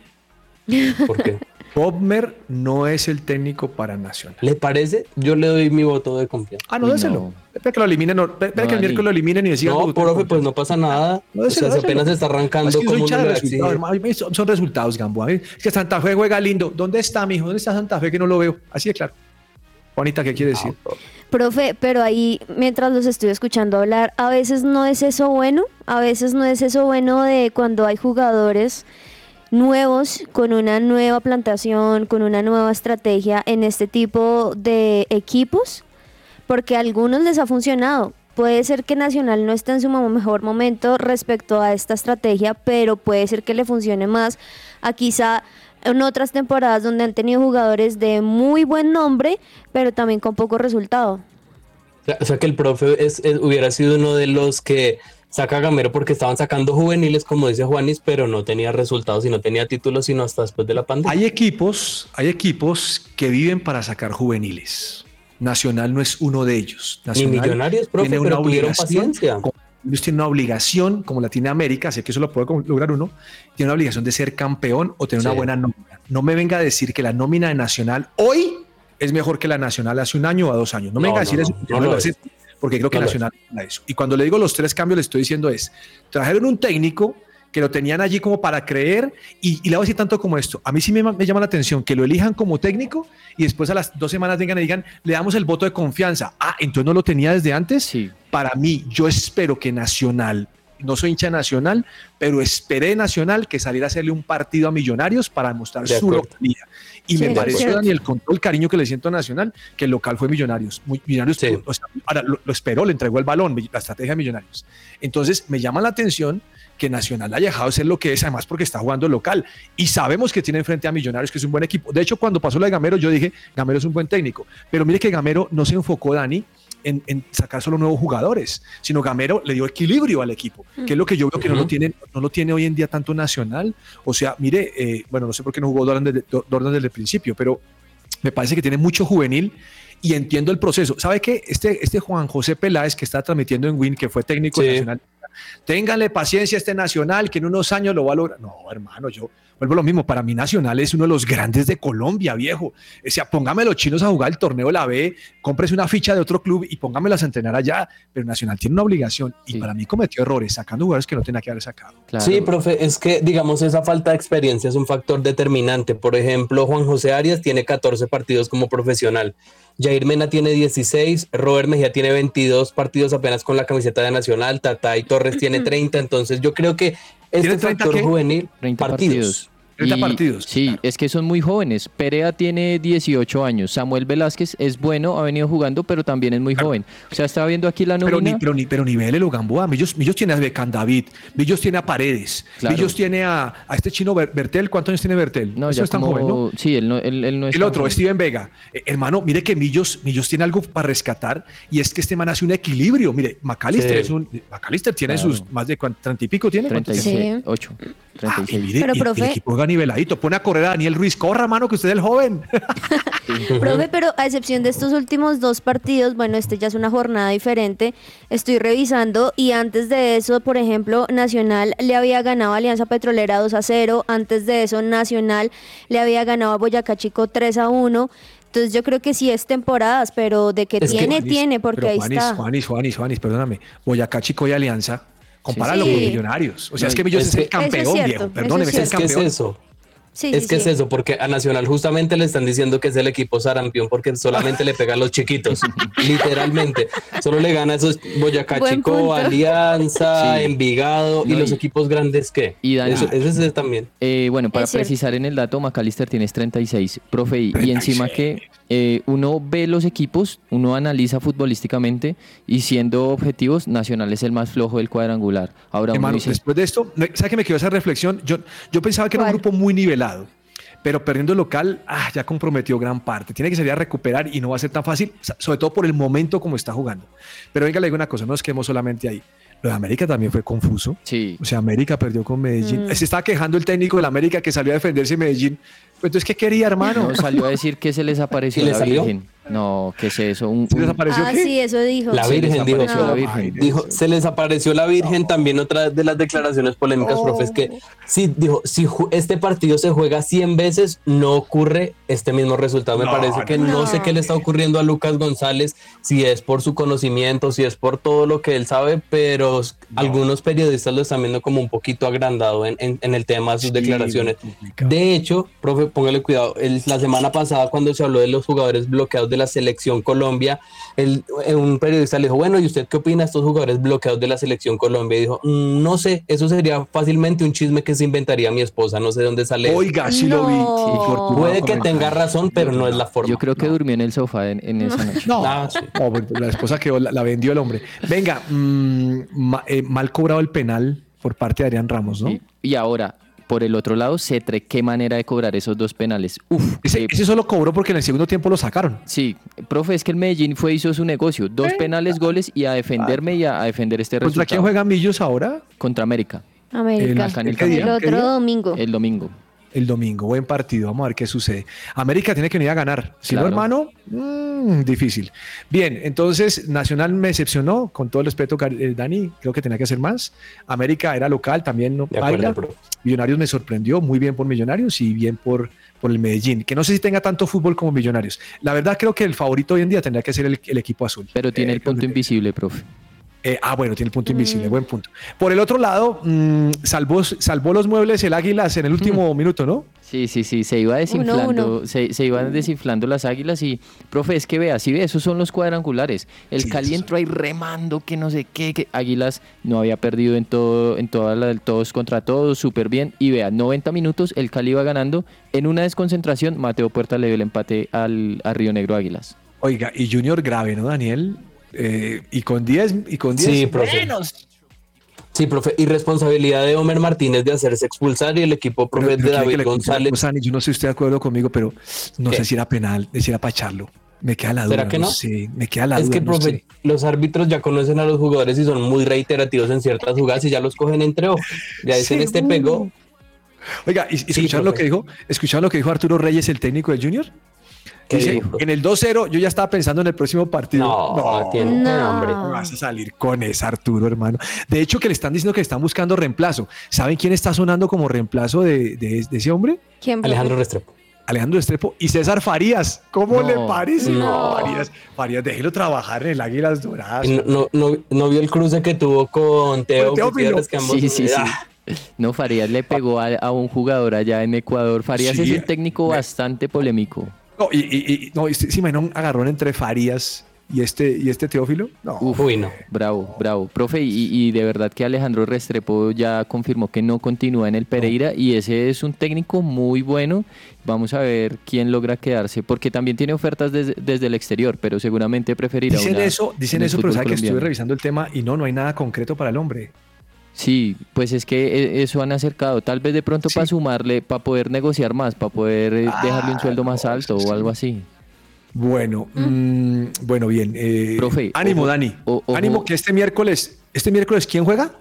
D: porque
A: Bobmer no es el técnico para Nacional.
D: ¿Le parece? Yo le doy mi voto de confianza.
A: Ah, no, déselo.
C: no.
A: Espera que lo eliminen. espera
C: No,
A: que el miércoles lo eliminen y decían.
D: No, profe, pues no pasa nada.
A: No,
D: o sea, apenas está arrancando
A: Es que soy de resultados, hermano. Son, son resultados, Gamboa. Es que Santa Fe juega lindo. ¿Dónde está, mijo? ¿Dónde está Santa Fe que no lo veo? Así de claro. Juanita, ¿qué quiere decir?
B: Profe, pero ahí, mientras los estoy escuchando hablar, a veces no es eso bueno, a veces no es eso bueno de cuando hay jugadores nuevos, con una nueva plantación, con una nueva estrategia en este tipo de equipos, porque a algunos les ha funcionado. Puede ser que Nacional no esté en su mejor momento respecto a esta estrategia, pero puede ser que le funcione más a quizá en otras temporadas donde han tenido jugadores de muy buen nombre, pero también con poco resultado.
D: O sea, o sea que el profe es, es- hubiera sido uno de los que saca Gamero porque estaban sacando juveniles, como dice Juanis, pero no tenía resultados y no tenía títulos sino hasta después de la pandemia.
A: Hay equipos, hay equipos que viven para sacar juveniles. Nacional no es uno de ellos.
D: Ni
A: Nacional
D: millonarios, profe,
A: tiene
D: pero tuvieron paciencia.
A: tienen una obligación, como la tiene América, sé que eso lo puede lograr uno, tiene una obligación de ser campeón o tener una buena nómina. No me venga a decir que la nómina de Nacional hoy es mejor que la Nacional hace un año o dos años. No me
D: No,
A: venga a decir eso,
D: no lo
A: lo
D: es.
A: Porque creo que Nacional es. eso. Y cuando le digo los tres cambios, le estoy diciendo es, trajeron un técnico que lo tenían allí como para creer. Y, y le voy a decir tanto como esto. A mí sí me, me llama la atención que lo elijan como técnico y después a las dos semanas vengan y digan, le damos el voto de confianza. Ah, entonces no lo tenía desde antes.
C: Sí.
A: Para mí, yo espero que Nacional, no soy hincha Nacional, pero esperé Nacional que saliera a hacerle un partido a Millonarios para demostrar
D: De
A: su localidad. Y
B: Sí,
A: me
B: acuerdo.
A: Daniel, con todo el cariño que le siento a Nacional, que el local fue Millonarios. Muy, millonarios
D: Sí.
A: o sea, ahora lo, lo esperó, le entregó el balón, la estrategia de Millonarios. Entonces, me llama la atención que Nacional haya dejado de ser lo que es, además porque está jugando local. Y sabemos que tiene enfrente a Millonarios, que es un buen equipo. De hecho, cuando pasó la de Gamero, yo dije, Gamero es un buen técnico. Pero mire que Gamero no se enfocó, Dani, en, en sacar solo nuevos jugadores, sino Gamero le dio equilibrio al equipo, que es lo que yo veo que no, lo tiene, no lo tiene hoy en día tanto Nacional. O sea, mire, eh, bueno, no sé por qué no jugó Dorlan desde, Dorlan desde el principio, pero me parece que tiene mucho juvenil y entiendo el proceso. ¿Sabe qué? Este, este Juan José Peláez que está transmitiendo en Win, que fue técnico
D: Sí.
A: Nacional, ténganle paciencia a este Nacional, que en unos años lo va a lograr. No, hermano, yo vuelvo a lo mismo. Para mí, Nacional es uno de los grandes de Colombia, viejo. O sea, póngame los chinos a jugar el torneo de la B, cómprese una ficha de otro club y póngamelas a entrenar allá. Pero Nacional tiene una obligación y
C: Sí.
A: para mí cometió errores sacando jugadores que no tenía que haber sacado.
C: Claro.
D: Sí, profe, es que digamos esa falta de experiencia es un factor determinante. Por ejemplo, Juan José Arias tiene 14 partidos como profesional. Jair Mena tiene 16, Robert Mejía tiene 22 partidos apenas con la camiseta de Nacional, Tatay Torres tiene 30, entonces yo creo que este
A: ¿Tiene 30
D: factor
A: qué?
D: juvenil
C: 30
D: partidos.
C: partidos.
A: 30
C: Y-
A: partidos.
C: Sí, es que son muy jóvenes. Perea tiene 18 años. Samuel Velázquez es bueno, ha venido jugando, pero también es muy joven. O sea, estaba viendo aquí la
A: Pero ni,
C: nómina.
A: pero ni, pero ni Vélez Gamboa. Millos, Millos tiene a Becan David, Millos tiene a Paredes,
C: Claro.
A: Millos tiene a, a este chino Ber- Bertel. ¿Cuántos años tiene Bertel?
C: No,
A: Eso
C: ya
A: es tan
C: como-
A: joven, ¿no?
C: Sí, él no, él, él no es
A: El otro,
C: joven.
A: Steven Vega. Eh, hermano, mire que Millos, Millos tiene algo para rescatar y es que este man hace un equilibrio. Mire, McAllister,
D: Sí.
A: es un, McAllister tiene
C: Claro.
A: sus más de cuánto, 30 y pico tiene. ¿Cuántos tiene?
C: 36, 8,
A: Ah, y
C: 36.
A: mire,
B: Pero, profe-
A: el equipo niveladito. Pone a correr a Daniel Ruiz. Corra, mano, que usted es el joven.
B: Profe, pero a excepción de estos últimos dos partidos, bueno, este ya es una jornada diferente, estoy revisando y antes de eso, por ejemplo, Nacional le había ganado a Alianza Petrolera 2 a 0, antes de eso Nacional le había ganado a Boyacá Chico 3 a 1. Entonces yo creo que sí es temporadas, pero de que
D: Es que-
B: tiene,
A: Juanis,
B: tiene, porque ahí
A: Juanis,
B: está.
A: Juanis, Juanis, Juanis, perdóname. Boyacá Chico y Alianza. Compáralo
B: Sí.
A: con Millonarios. O sea,
C: No,
A: es que Millos
D: es
A: es, el
B: es
A: campeón,
B: cierto,
A: viejo. Perdóneme,
B: es
A: es el
D: Es que es
A: campeón.
D: eso.
B: Sí,
D: es
B: sí,
D: que es eso, porque a Nacional justamente le están diciendo que es el equipo sarampión porque solamente le pega a los chiquitos, literalmente. Solo le gana a esos Boyacá
B: Buen
D: Chico,
B: punto.
D: Alianza,
C: Sí.
D: Envigado y los
C: y-
D: equipos grandes que.
C: y Dani-
D: Eso, ese es también.
C: Eh, bueno, para
B: Es cierto.
C: precisar en el dato, McAllister tienes 36, profe, y, y encima que eh, uno ve los equipos, uno analiza futbolísticamente y siendo objetivos, Nacional es el más flojo del cuadrangular. Ahora uno
A: Hermano,
C: dice,
A: después de esto, me- ¿sabe que me quedó esa reflexión? Yo, yo pensaba que era un grupo muy nivelado, pero perdiendo el local, ah, ya comprometió gran parte. Tiene que salir a recuperar y no va a ser tan fácil, sobre todo por el momento como está jugando. Pero venga, le digo una cosa, no nos quedemos solamente ahí. Lo de América también fue confuso.
C: sí,
A: O sea, América perdió con Medellín.
B: Mm.
A: Se estaba quejando el técnico del América que salió a defenderse en Medellín. Entonces, ¿qué quería, hermano?
C: no, salió a decir que se les apareció
D: ¿Y le
C: la
D: salió?
C: Virgen. No, ¿qué es eso? Un,
A: ¿Se
C: un-
A: desapareció
B: Ah,
A: qué?
B: sí, eso dijo.
D: La
C: se les
D: Virgen dijo.
C: apareció la. Virgen.
A: Ay,
D: Dijo, se les apareció la Virgen también otra de las declaraciones polémicas, profe, es que sí, dijo, si este partido se juega 100 veces, no ocurre este mismo resultado. Me
A: No,
D: parece que no.
B: no.
D: sé qué le está ocurriendo a Lucas González, si es por su conocimiento, si es por todo lo que él sabe, pero algunos periodistas lo están viendo como un poquito agrandado en, en- en el tema de sus
A: Sí,
D: declaraciones. De hecho, profe, póngale cuidado, el- la semana pasada cuando se habló de los jugadores bloqueados de la selección Colombia, el- eh, un periodista le dijo, bueno, ¿y usted qué opina de estos jugadores bloqueados de la selección Colombia? Y dijo, "Mm, no sé, eso sería fácilmente un chisme que se inventaría mi esposa, no sé de dónde sale. eso".
A: Oiga, sí lo vi.
D: Puede que tenga razón, pero no es la forma.
C: yo creo que durmió en el sofá en, en esa noche.
A: No,
D: Ah, sí.
A: no, pues, la esposa quedó, la, la vendió el hombre. Venga, mm, ma- eh, mal cobrado el penal por parte de Adrián Ramos, ¿no?
C: Y, y ahora, por el otro lado, Cetre, qué manera de cobrar esos dos penales. Uf,
A: Ese,
C: qué-
A: ese solo cobró porque en el segundo tiempo lo sacaron.
C: Sí, profe, es que el Medellín fue hizo su negocio, dos penales, goles y a defenderme y a, a defender este
A: ¿Contra
C: resultado.
A: quién juega Millos ahora?
C: Contra América,
B: América.
C: el
A: ¿qué
B: el
A: día?
C: campeón,
A: ¿Qué
B: otro domingo.
C: el domingo.
A: El domingo, buen partido, vamos a ver qué sucede. América tiene que venir a ganar. Si
C: Claro.
A: no, hermano, mm, difícil. Bien, entonces Nacional me decepcionó, con todo el respeto, eh, Dani, creo que tenía que hacer más. América era local, también no baila. Millonarios me sorprendió, muy bien por Millonarios y bien por, por el Medellín, que no sé si tenga tanto fútbol como Millonarios. La verdad creo que el favorito hoy en día tendría que ser el, el equipo azul.
C: Pero tiene
A: Eh,
C: el punto invisible, profe.
A: Eh, ah, bueno, tiene el punto invisible, buen punto. Por el otro lado, mm, salvó, salvó los muebles el Águilas en el último minuto, ¿no?
I: Sí, sí, sí, se iba desinflando, Se, se iban desinflando las águilas y, profe, es que vea, si ve, esos son los cuadrangulares. El
A: Sí,
I: Cali entró ahí remando, que no sé qué, que Águilas no había perdido en todo, en toda la del todos contra todos, súper bien. Y vea, 90 minutos, el Cali iba ganando. En una desconcentración, Mateo Puerta le dio el empate al, a Río Negro Águilas.
A: Oiga, y Junior grave, ¿no, Daniel? Eh, y con 10 y con 10
D: Sí, profe.
A: menos.
D: Sí, profe, irresponsabilidad de Homer Martínez de hacerse expulsar y el equipo, profe,
A: Pero- pero
D: de
A: que
D: David González.
A: yo no sé si estoy de acuerdo conmigo, pero no
D: ¿Qué?
A: sé si era penal, si era para echarlo. Me queda la duda.
D: ¿Será que no?
A: sé, me queda la
D: Es
A: duda.
D: que,
A: no
D: profe,
A: sé.
D: los árbitros ya conocen a los jugadores y son muy reiterativos en ciertas jugadas y ya los cogen entre ojos. Ya dicen, este pegó.
A: Oiga, ¿y- y ¿escucharon lo que dijo? ¿Escucharon lo que dijo Arturo Reyes, el técnico del Junior?
D: ¿Qué
A: Dice,
D: dijo?
A: en el 2-0 yo ya estaba pensando en el próximo partido.
D: No, tiene
B: No.
D: hambre.
A: ¿cómo vas a salir con esa, Arturo, hermano. De hecho, que le están diciendo que están buscando reemplazo. ¿Saben quién está sonando como reemplazo de, de- de ese hombre?
B: ¿Quién?
D: Alejandro Restrepo.
A: Alejandro Estrepo y César Farías. ¿Cómo
I: No,
A: le parece?
D: no.
A: Farías, Farías, déjelo trabajar en el Águilas Doradas.
D: No, no, no, no vio el cruce que tuvo con Teo
A: Teófilo.
D: Gutiérrez, que ambos-
I: Sí, sí, sí. No, Farías le pegó a, a un jugador allá en Ecuador. Farías
A: Sí.
I: es un técnico bastante polémico.
A: No, y, y, y- no, imagina un agarrón entre Farías y este, y este Teófilo. No.
I: Uf,
D: Uy, no.
I: Bravo, bravo. Profe, y, y de verdad que Alejandro Restrepo ya confirmó que no continúa en el Pereira y ese es un técnico muy bueno. Vamos a ver quién logra quedarse, porque también tiene ofertas desde, desde el exterior, pero seguramente preferirá
A: Dicen
I: una
A: eso, dicen eso, pero sabe que estuve revisando el tema y no, no hay nada concreto para el hombre.
I: Sí, pues es que eh, eso han acercado. Tal vez de pronto
A: Sí.
I: para sumarle, para poder negociar más, para poder eh,
A: Ah,
I: dejarle un sueldo más alto o algo así.
A: Bueno, mm, bueno, bien. eh,
I: Profe,
A: ánimo,
I: ojo,
A: Dani.
I: o- ojo.
A: Ánimo que este miércoles, este miércoles, ¿quién juega?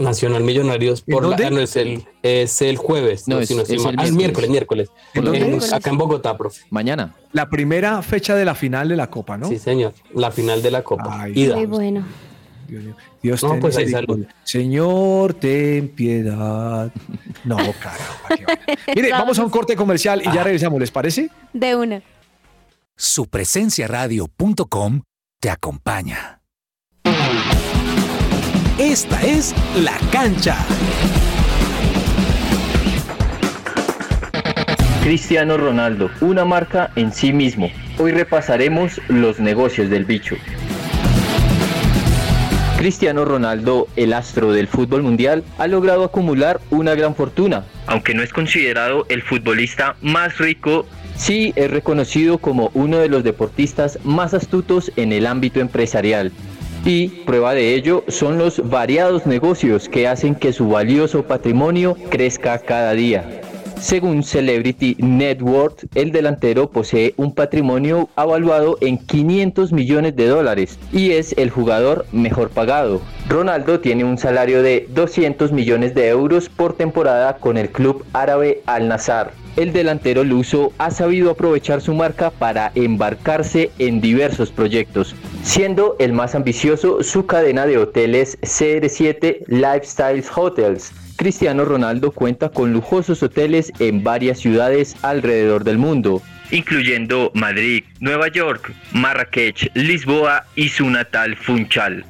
D: Nacional Millonarios
A: ¿En
D: por la,
A: dónde?
D: ah, no, es el, es el jueves.
I: No,
D: No,
I: es-
D: si no estoy
I: es el
D: Ah, el
I: miércoles.
D: miércoles, miércoles.
A: ¿En dónde?
D: En-
B: Miércoles.
D: acá en Bogotá, profe.
I: Mañana.
A: La primera fecha de la final de la Copa, ¿no?
D: Sí, señor. La final de la Copa.
A: Ay,
D: Ida.
B: Muy bueno.
A: Dios mío. Dios
D: No,
A: ten
D: pues
A: misericordia. Señor, ten piedad. No, caramba. Mire, vamos a un corte comercial y
D: Ah.
A: ya regresamos, ¿les parece?
B: De una.
G: Supresenciaradio.com te acompaña. Esta es La Cancha.
I: Cristiano Ronaldo, una marca en sí mismo. Hoy repasaremos los negocios del bicho. Cristiano Ronaldo, el astro del fútbol mundial, ha logrado acumular una gran fortuna. Aunque no es considerado el futbolista más rico, sí es reconocido como uno de los deportistas más astutos en el ámbito empresarial. Y prueba de ello son los variados negocios que hacen que su valioso patrimonio crezca cada día. Según Celebrity Net Worth, el delantero posee un patrimonio avaluado en 500 millones de dólares y es el jugador mejor pagado. Ronaldo tiene un salario de 200 millones de euros por temporada con el club árabe Al Nassr. El delantero luso ha sabido aprovechar su marca para embarcarse en diversos proyectos, siendo el más ambicioso su cadena de hoteles CR7 Lifestyle Hotels, Cristiano Ronaldo cuenta con lujosos hoteles en varias ciudades alrededor del mundo, incluyendo Madrid, Nueva York, Marrakech, Lisboa y su natal Funchal.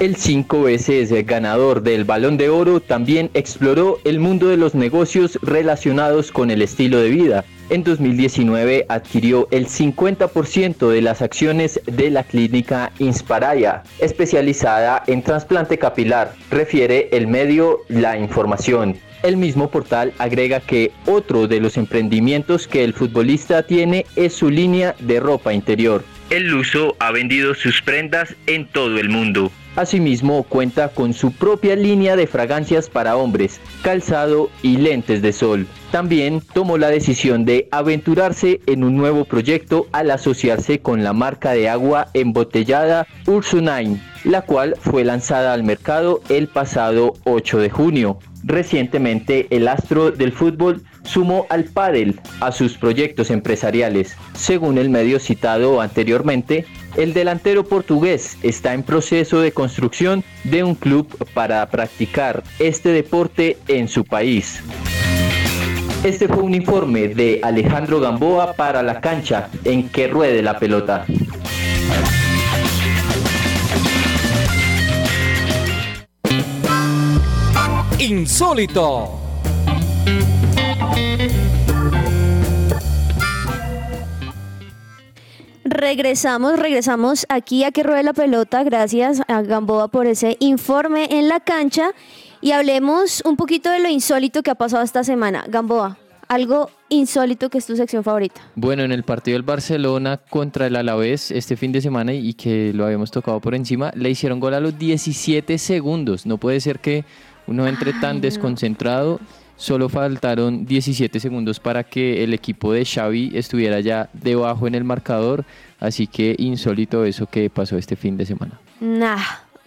I: El cinco veces ganador del Balón de Oro también exploró el mundo de los negocios relacionados con el estilo de vida. En 2019 adquirió el 50% de las acciones de la clínica Inspiraya, especializada en trasplante capilar, refiere el medio La Información. El mismo portal agrega que otro de los emprendimientos que el futbolista tiene es su línea de ropa interior. El Luso ha vendido sus prendas en todo el mundo. Asimismo, cuenta con su propia línea de fragancias para hombres, calzado y lentes de sol. También tomó la decisión de aventurarse en un nuevo proyecto al asociarse con la marca de agua embotellada Ursunine, la cual fue lanzada al mercado el pasado 8 de junio. Recientemente, el astro del fútbol sumó al pádel a sus proyectos empresariales. Según el medio citado anteriormente, el delantero portugués está en proceso de construcción de un club para practicar este deporte en su país. Este fue un informe de Alejandro Gamboa para la cancha en que ruede la pelota.
G: Insólito.
B: Regresamos, regresamos aquí a que ruede la pelota. Gracias a Gamboa por ese informe en la cancha. Y hablemos un poquito de lo insólito que ha pasado esta semana. Gamboa, algo insólito que es tu sección favorita.
C: Bueno, en el partido del Barcelona contra el Alavés este fin de semana y que lo habíamos tocado por encima, le hicieron gol a los 17 segundos. No puede ser que uno entre tan desconcentrado. Solo faltaron 17 segundos para que el equipo de Xavi estuviera ya debajo en el marcador. Así que insólito eso que pasó este fin de semana.
B: Nah,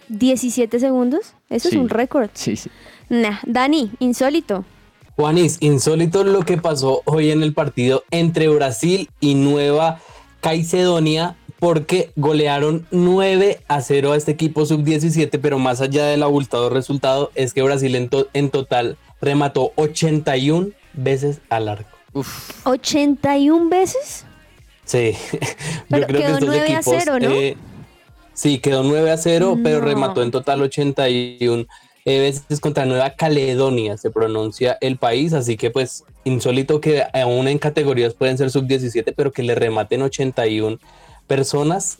B: 17 segundos. Eso
C: Sí.
B: es un récord.
C: Sí, sí.
B: Nah, Dani, insólito.
D: Juanis, insólito lo que pasó hoy en el partido entre Brasil y Nueva Caicedonia porque golearon 9 a 0 a este equipo sub-17, pero más allá del abultado resultado es que Brasil en, to- en total remató 81 veces al arco.
C: Uf,
B: 81 veces.
D: Sí,
B: Pero quedó 9 a 0, ¿no?
D: eh, sí, quedó 9 a 0, pero
B: No.
D: remató en total 81 eh, veces contra Nueva Caledonia, se pronuncia el país, así que pues insólito que aún en categorías pueden ser sub-17, pero que le rematen 81 personas.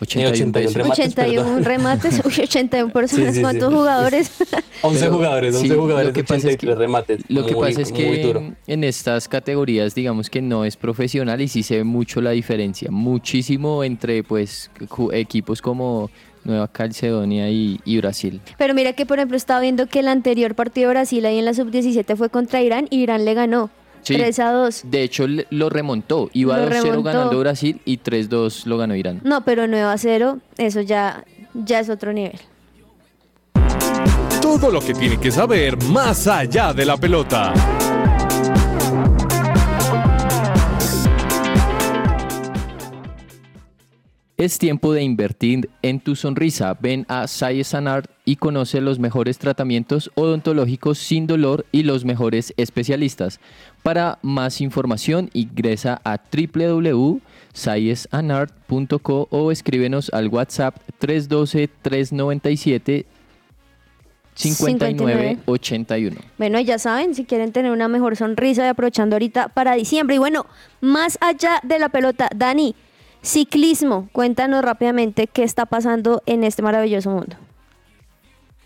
C: 81
D: 81
C: veces.
D: remates,
B: 81
D: perdón.
B: remates, uy, 81 personas,
D: Sí, sí, sí.
B: ¿cuántos jugadores?
D: 11
C: Pero,
D: jugadores, 11
C: sí,
D: jugadores,
C: lo que pasa es
D: 83
C: que-
D: remates.
C: Lo que
D: Muy-
C: pasa es que en, en estas categorías, digamos que no es profesional y sí se ve mucho la diferencia, muchísimo entre pues equipos como Nueva Calcedonia y, y Brasil.
B: Pero mira que, por ejemplo, estaba viendo que el anterior partido de Brasil ahí en la sub-17 fue contra Irán y Irán le ganó.
C: Sí.
B: 3 a 2.
C: De hecho, lo remontó. Iba
B: Lo
C: 2-0
B: remontó.
C: ganando Brasil y 3-2 lo ganó Irán.
B: No, pero 9 a 0, eso ya, ya es otro nivel.
G: Todo lo que tiene que saber más allá de la pelota.
C: Es tiempo de invertir en tu sonrisa. Ven a Sayes Art y conoce los mejores tratamientos odontológicos sin dolor y los mejores especialistas. Para más información ingresa a www.sayesanart.co o escríbenos al WhatsApp 312-397 5981.
B: Bueno, ya saben, si quieren tener una mejor sonrisa y aprovechando ahorita para diciembre. Y bueno, más allá de la pelota, Dani, ciclismo, cuéntanos rápidamente qué está pasando en este maravilloso mundo.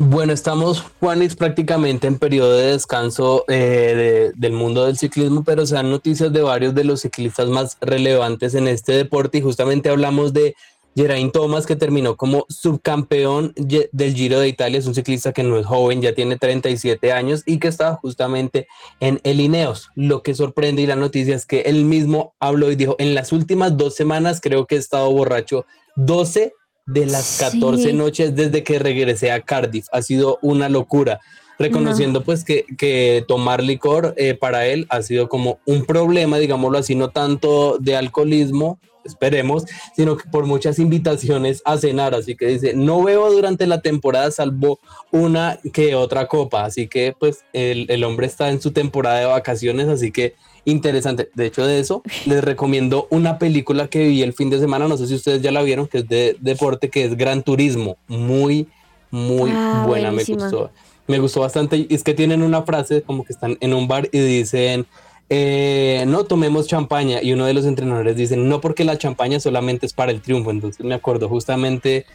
D: Bueno, estamos, Juanis, prácticamente en periodo de descanso eh, de- del mundo del ciclismo, pero se dan noticias de varios de los ciclistas más relevantes en este deporte y justamente hablamos de Geraint Thomas, que terminó como subcampeón del Giro de Italia. Es un ciclista que no es joven, ya tiene 37 años y que estaba justamente en el Ineos. Lo que sorprende y la noticia es que él mismo habló y dijo, en las últimas dos semanas creo que he estado borracho 12 de las 14
B: Sí.
D: noches desde que regresé a Cardiff. Ha sido una locura. Reconociendo pues que, que tomar licor eh, para él ha sido como un problema, digámoslo así, no tanto de alcoholismo, esperemos, sino que por muchas invitaciones a cenar. Así que dice, no bebo durante la temporada salvo una que otra copa. Así que pues el, el hombre está en su temporada de vacaciones, así que interesante. De hecho de eso, les recomiendo una película que vi el fin de semana, no sé si ustedes ya la vieron, que es de deporte, que es Gran Turismo. Muy, muy
B: Ah,
D: buena,
B: buenísima.
D: me gustó. Me gustó bastante. Y es que tienen una frase como que están en un bar y dicen, eh, no tomemos champaña. Y uno de los entrenadores dice, no porque la champaña solamente es para el triunfo. Entonces me acuerdo justamente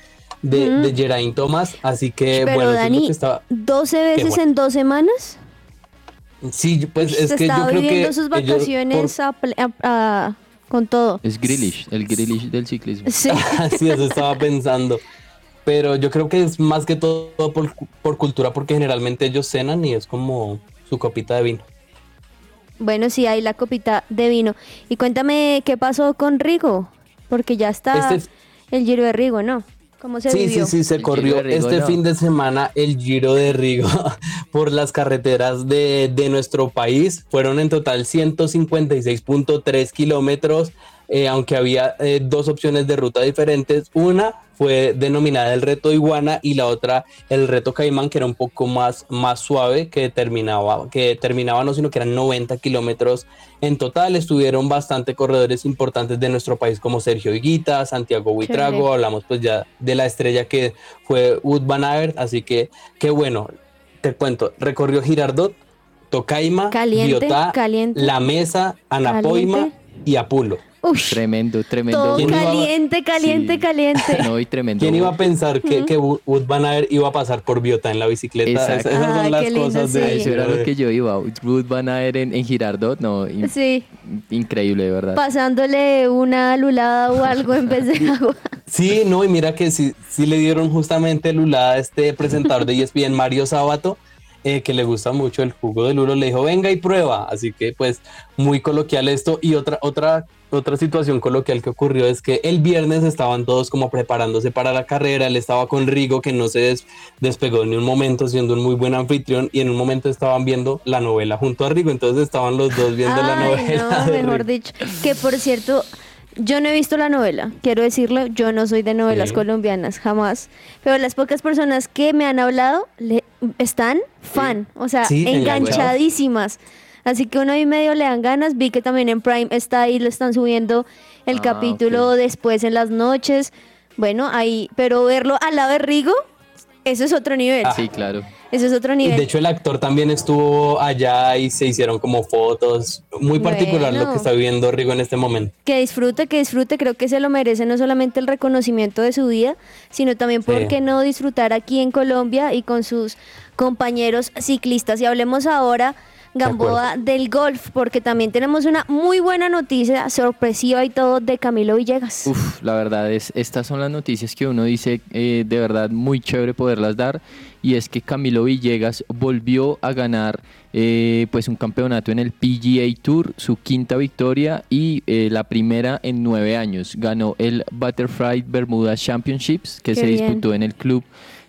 D: de, de Geraint Thomas. Así que
B: Pero
D: bueno,
B: Dani,
D: que estaba.
B: 12 veces
D: bueno.
B: en dos semanas.
D: Sí, pues es que yo creo
B: viviendo
D: que.
B: sus
D: ellos,
B: vacaciones a ple- a- a- con todo.
C: Es Grealish, el Grealish del ciclismo.
B: Sí.
D: por- sí, eso estaba pensando. Pero yo creo que es más que todo por, por cultura, porque generalmente ellos cenan y es como su copita de vino.
B: Bueno, sí, hay la copita de vino. Y cuéntame qué pasó con Rigo, porque ya está
D: Este-
B: el Giro de Rigo, ¿no? ¿Cómo se
D: Sí,
B: vivió?
D: sí, sí, se
C: El
D: corrió
C: Rigo,
D: este
C: no.
D: fin de semana el Giro de Rigo por las carreteras de, de nuestro país. Fueron en total 156.3 kilómetros, eh, aunque había eh, dos opciones de ruta diferentes. Una fue denominada el reto iguana y la otra el reto caimán, que era un poco más, más suave, que terminaba, que terminaba no, sino que eran 90 kilómetros en total. Estuvieron bastante corredores importantes de nuestro país como Sergio Higuita, Santiago Huitrago,
B: Chévere.
D: hablamos pues ya de la estrella que fue Wood Van Aert, así que qué bueno. te cuento, recorrió Girardot, Tocaima,
B: Caliente,
D: Biotá,
B: caliente.
D: La Mesa, Anapoima
B: Caliente.
D: y Apulo.
C: Tremendo, tremendo.
B: todo
D: ¿Quién iba a-
B: caliente, caliente,
C: Sí.
B: caliente.
C: No, y tremendo.
D: ¿Quién iba a pensar que, que Wood Wood Van Aert iba a pasar por Biotá en la bicicleta?
C: Exacto.
D: Esas son las
B: qué lindo,
D: cosas
B: sí.
D: de...
C: Eso era lo que yo iba. Ruth Van Aert en, en Girardot, no, in-
B: Sí,
C: increíble, de verdad.
B: pasándole una lulada o algo en vez de agua.
D: Sí, no, y mira que sí, sí le dieron justamente lulada a este presentador de ESPN, Mario Sábato, eh, que le gusta mucho el jugo de lulo, le dijo, venga y prueba. Así que pues muy coloquial esto. Y otra, otra, otra situación coloquial que ocurrió es que el viernes estaban todos como preparándose para la carrera, él estaba con Rigo, que no se des- despegó ni un momento, siendo un muy buen anfitrión, y en un momento estaban viendo la novela junto a Rigo, entonces estaban los dos viendo la
B: Ay,
D: novela.
B: no, mejor
D: Rigo.
B: dicho. Que por cierto, yo no he visto la novela, quiero decirlo, yo no soy de novelas
D: Sí.
B: colombianas, jamás. Pero las pocas personas que me han hablado le, están fan, o sea,
D: Sí,
B: enganchadísimas. Así que uno y medio le dan ganas. Vi que también en Prime está ahí, lo están subiendo el
C: Ah,
B: capítulo
C: ok.
B: después en las noches. Bueno, ahí, pero verlo al lado de Rigo, eso es otro nivel.
C: Sí, claro.
B: Eso es otro nivel.
D: de hecho el actor también estuvo allá y se hicieron como fotos. Muy particular lo
B: Bueno.
D: que está viviendo Rigo en este momento.
B: Que disfrute, que disfrute, creo que se lo merece no solamente el reconocimiento de su vida, sino también
D: Sí.
B: por qué no disfrutar aquí en Colombia y con sus compañeros ciclistas. Y hablemos ahora, Gamboa, del golf, porque también tenemos una muy buena noticia, sorpresiva y todo, de Camilo Villegas.
C: Uf, la verdad es, estas son las noticias que uno dice eh, de verdad muy chévere poderlas dar y es que Camilo Villegas volvió a ganar eh, pues un campeonato en el PGA Tour, su quinta victoria y eh, la primera en nueve años. Ganó el Butterfly Bermuda Championships que
B: Qué
C: se
B: bien.
C: disputó en el club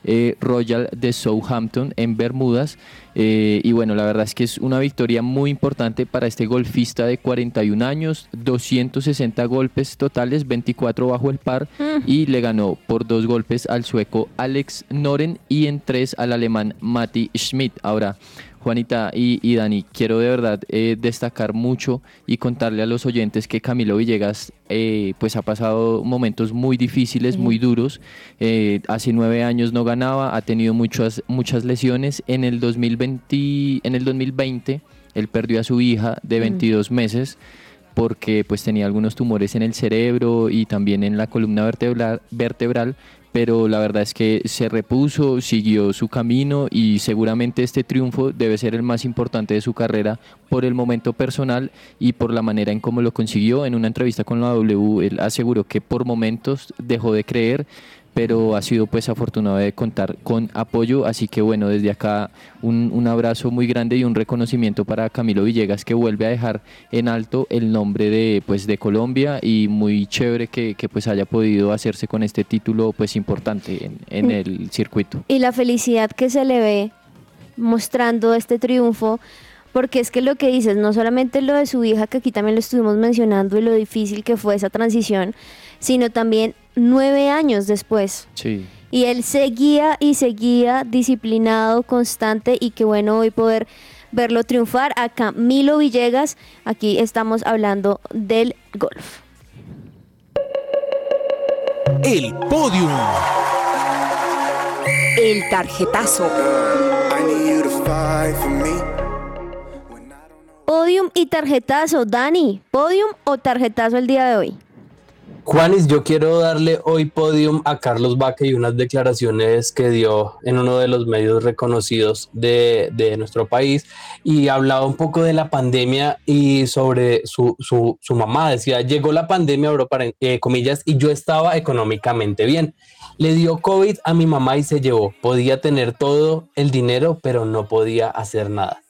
C: eh, Royal de Southampton en Bermudas. Eh, y bueno, la verdad es que es una victoria muy importante para este golfista de 41 años, 260 golpes totales, 24 bajo el par y le ganó por dos golpes al sueco Alex Noren y en tres al alemán Matti Schmidt. Ahora, Juanita y, y Dani, quiero de verdad eh, destacar mucho y contarle a los oyentes que Camilo Villegas eh, pues ha pasado momentos muy difíciles, muy duros. Eh, hace nueve años no ganaba, ha tenido muchas, muchas lesiones. En el 2020, en el 2020 él perdió a su hija de 22 meses porque pues tenía algunos tumores en el cerebro y también en la columna vertebral, vertebral pero la verdad es que se repuso, siguió su camino y seguramente este triunfo debe ser el más importante de su carrera por el momento personal y por la manera en cómo lo consiguió. En una entrevista con la W, él aseguró que por momentos dejó de creer, pero ha sido pues afortunado de contar con apoyo, así que bueno, desde acá un, un abrazo muy grande y un reconocimiento para Camilo Villegas que vuelve a dejar en alto el nombre de pues de Colombia y muy chévere que, que, pues haya podido hacerse con este título pues importante en, en el circuito.
B: Y la felicidad que se le ve mostrando este triunfo, porque es que lo que dices, no solamente lo de su hija, que aquí también lo estuvimos mencionando y lo difícil que fue esa transición, sino también nueve años después.
C: Sí.
B: Y él seguía y seguía disciplinado, constante y qué bueno hoy poder verlo triunfar a Camilo Villegas. Aquí estamos hablando del golf.
G: El podium.
J: El tarjetazo.
B: Podium y tarjetazo. Dani, podium o tarjetazo el día de hoy.
D: Juanis, yo quiero darle hoy podium a Carlos Vaca y unas declaraciones que dio en uno de los medios reconocidos de, nuestro país y hablaba un poco de la pandemia y sobre su, su, mamá. Decía, llegó la pandemia, abro eh, comillas, y yo estaba económicamente bien. Le dio COVID a mi mamá y se llevó. Podía tener todo el dinero, pero no podía hacer nada.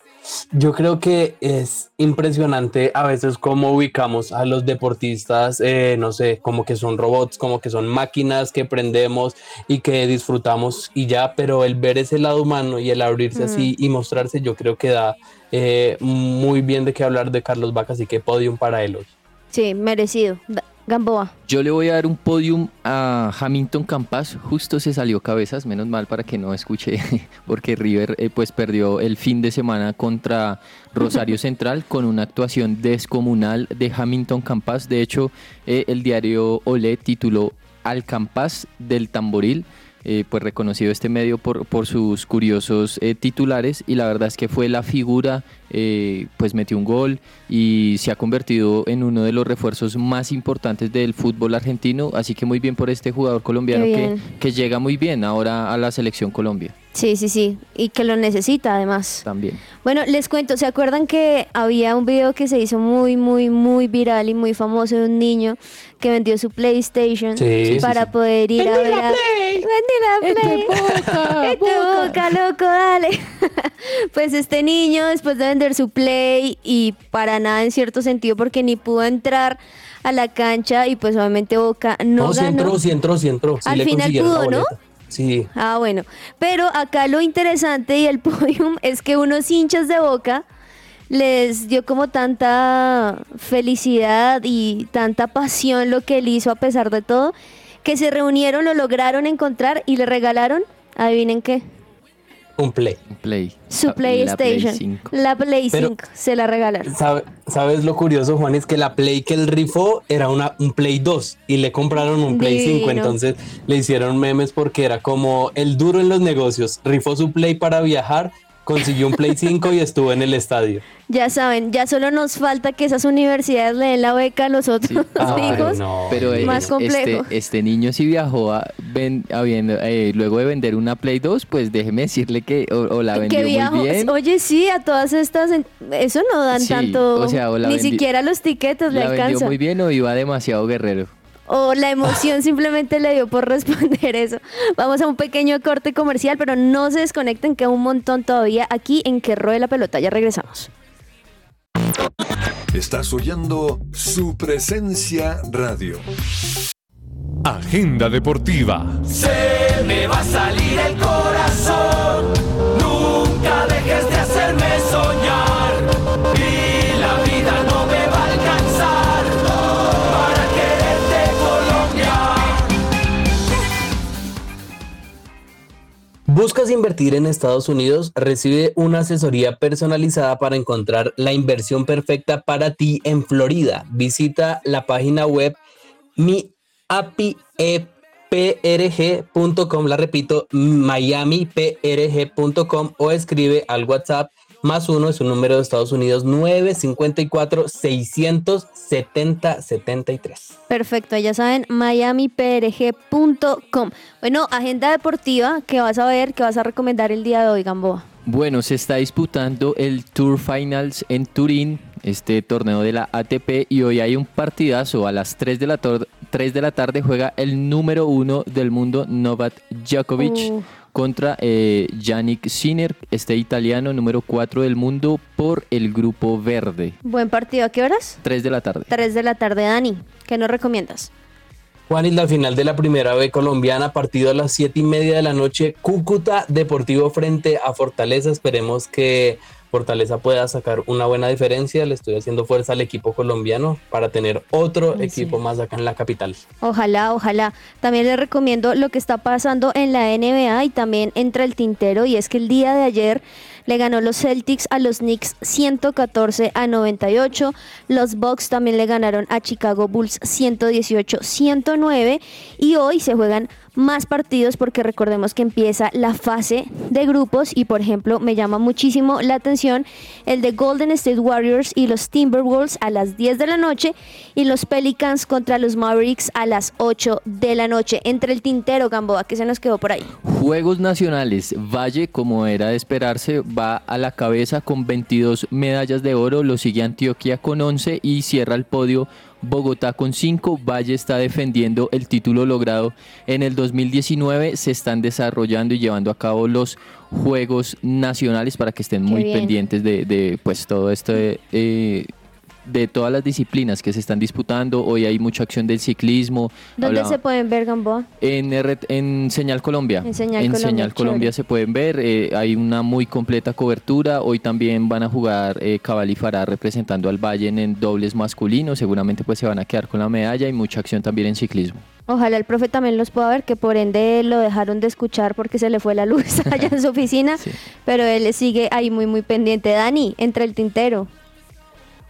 D: Yo creo que es impresionante a veces cómo ubicamos a los deportistas, eh, no sé, como que son robots, como que son máquinas que prendemos y que disfrutamos y ya, pero el ver ese lado humano y el abrirse así y mostrarse, yo creo que da eh, muy bien de qué hablar de Carlos Vaca, así que podium para él hoy.
B: Sí, merecido. Gamboa.
C: Yo le voy a dar un podium a Hamilton Campas, justo se salió cabezas, menos mal para que no escuche, porque River eh, pues perdió el fin de semana contra Rosario Central con una actuación descomunal de Hamilton Campas. De hecho, eh, el diario Olé tituló Al Campas del Tamboril. eh, pues reconocido este medio por, por sus curiosos titulares y la verdad es que fue la figura, eh, pues metió un gol y se ha convertido en uno de los refuerzos más importantes del fútbol argentino, así que muy bien por este jugador colombiano que, que llega muy bien ahora a la selección Colombia
B: Sí, sí, sí. Y que lo necesita además.
C: también.
B: Bueno, les cuento, ¿se acuerdan que había un video que se hizo muy, muy, muy viral y muy famoso de un niño que vendió su PlayStation
D: Sí, sí,
B: para
D: sí.
B: poder ir a ver a... ¡Vende la Play! ¡Este boca, loco, dale! pues este niño, después de vender su Play y para nada en cierto sentido porque ni pudo entrar a la cancha y pues obviamente Boca no
D: No,
B: ganó.
D: entró, sí entró, sí entró. Sí
B: Al final pudo, ¿no?
D: Sí.
B: Ah, bueno. Pero acá lo interesante y el podium es que unos hinchas de boca les dio como tanta felicidad y tanta pasión lo que él hizo a pesar de todo, que se reunieron, lo lograron encontrar y le regalaron, adivinen qué,
D: Un play.
C: Play.
B: su
C: La- la Play
B: PlayStation.
C: 5.
B: La Play 5
D: Pero-
B: se la regalaron.
D: ¿Sabe- ¿Sabes lo curioso, Juan? Es que la Play que él rifó era una, un Play 2 y le compraron un Play 5.
B: Divino.
D: Entonces le hicieron memes porque era como el duro en los negocios. Rifó su Play para viajar, consiguió un Play 5 y estuvo en el estadio.
B: Ya saben, ya solo nos falta que esas universidades le den la beca a los otros hijos.
D: no.
C: Pero eh,
B: Más complejo.
C: Este, este niño si viajó a ven- habiendo, eh, luego de vender una Play 2, pues déjeme decirle que o, o la vendió
B: que viajo.
C: muy bien.
B: Oye, sí, a todas estas, en- eso no dan
C: Sí,
B: tanto,
C: o sea, o la
B: ni
C: vendi-
B: siquiera los tiquetes le
C: La vendió muy bien o iba demasiado guerrero.
B: O la emoción simplemente le dio por responder eso. Vamos a un pequeño corte comercial, pero no se desconecten, que un montón todavía aquí en Que Ruede la Pelota. Ya regresamos.
J: Estás oyendo su presencia radio.
G: Agenda deportiva.
K: Se me va a salir el corazón.
D: ¿Buscas invertir en Estados Unidos? Recibe una asesoría personalizada para encontrar la inversión perfecta para ti en Florida. Visita la página web miapiprg.com, la repito, miamiprg.com o escribe al WhatsApp más uno, es un número de Estados Unidos 954 670 73.
B: Perfecto, ya saben, miamiprg.com. Bueno, agenda deportiva, ¿qué vas a ver? ¿Qué vas a recomendar el día de hoy, Gamboa?
C: Bueno, se está disputando el Tour Finals en Turín, este torneo de la ATP, y hoy hay un partidazo. A las 3 de la, tor- 3 de la tarde juega el número uno del mundo, Novak Djokovic,
B: Uh.
C: Contra eh, Yannick Sinner, este italiano número 4 del mundo por el grupo verde.
B: Buen partido, ¿a qué horas?
C: 3 de la tarde.
B: 3 de la tarde, Dani. ¿Qué nos recomiendas?
D: Juan, y la final de la primera B colombiana, partido a las siete y media de la noche, Cúcuta Deportivo frente a Fortaleza. Esperemos que Fortaleza pueda sacar una buena diferencia. Le estoy haciendo fuerza al equipo colombiano para tener otro
B: sí.
D: equipo más acá en la capital.
B: Ojalá, ojalá. También les recomiendo lo que está pasando en la NBA y también entre el tintero y es que el día de ayer le ganó los Celtics a los Knicks 114 a 98. Los Bucks también le ganaron a Chicago Bulls 118 109 y hoy se juegan más partidos porque recordemos que empieza la fase de grupos y por ejemplo me llama muchísimo la atención el de Golden State Warriors y los Timberwolves a las 10 de la noche y los Pelicans contra los Mavericks a las 8 de la noche. Entre el tintero, Gamboa, que se nos quedó por ahí.
C: Juegos Nacionales. Valle, como era de esperarse, va a la cabeza con 22 medallas de oro. Lo sigue Antioquia con 11 y cierra el podio Bogotá con 5. Valle está defendiendo el título logrado en el 2019. Se están desarrollando y llevando a cabo los Juegos Nacionales para que estén
B: Qué
C: muy
B: bien.
C: pendientes de, de, pues todo esto de, eh, de todas las disciplinas que se están disputando. Hoy hay mucha acción del ciclismo.
B: ¿Dónde se pueden ver, Gamboa?
C: en, R- en Señal Colombia.
B: En Señal Colombia,
C: Colombia
B: chévere.
C: se pueden ver. eh, hay una muy completa cobertura. Hoy también van a jugar eh, Cabal y Farah representando al Valle en, en dobles masculinos. Seguramente pues se van a quedar con la medalla y mucha acción también en ciclismo.
B: Ojalá el profe también los pueda ver, que por ende lo dejaron de escuchar porque se le fue la luz allá en su oficina,
C: Sí.
B: pero él sigue ahí muy, muy pendiente. Dani, entre el tintero.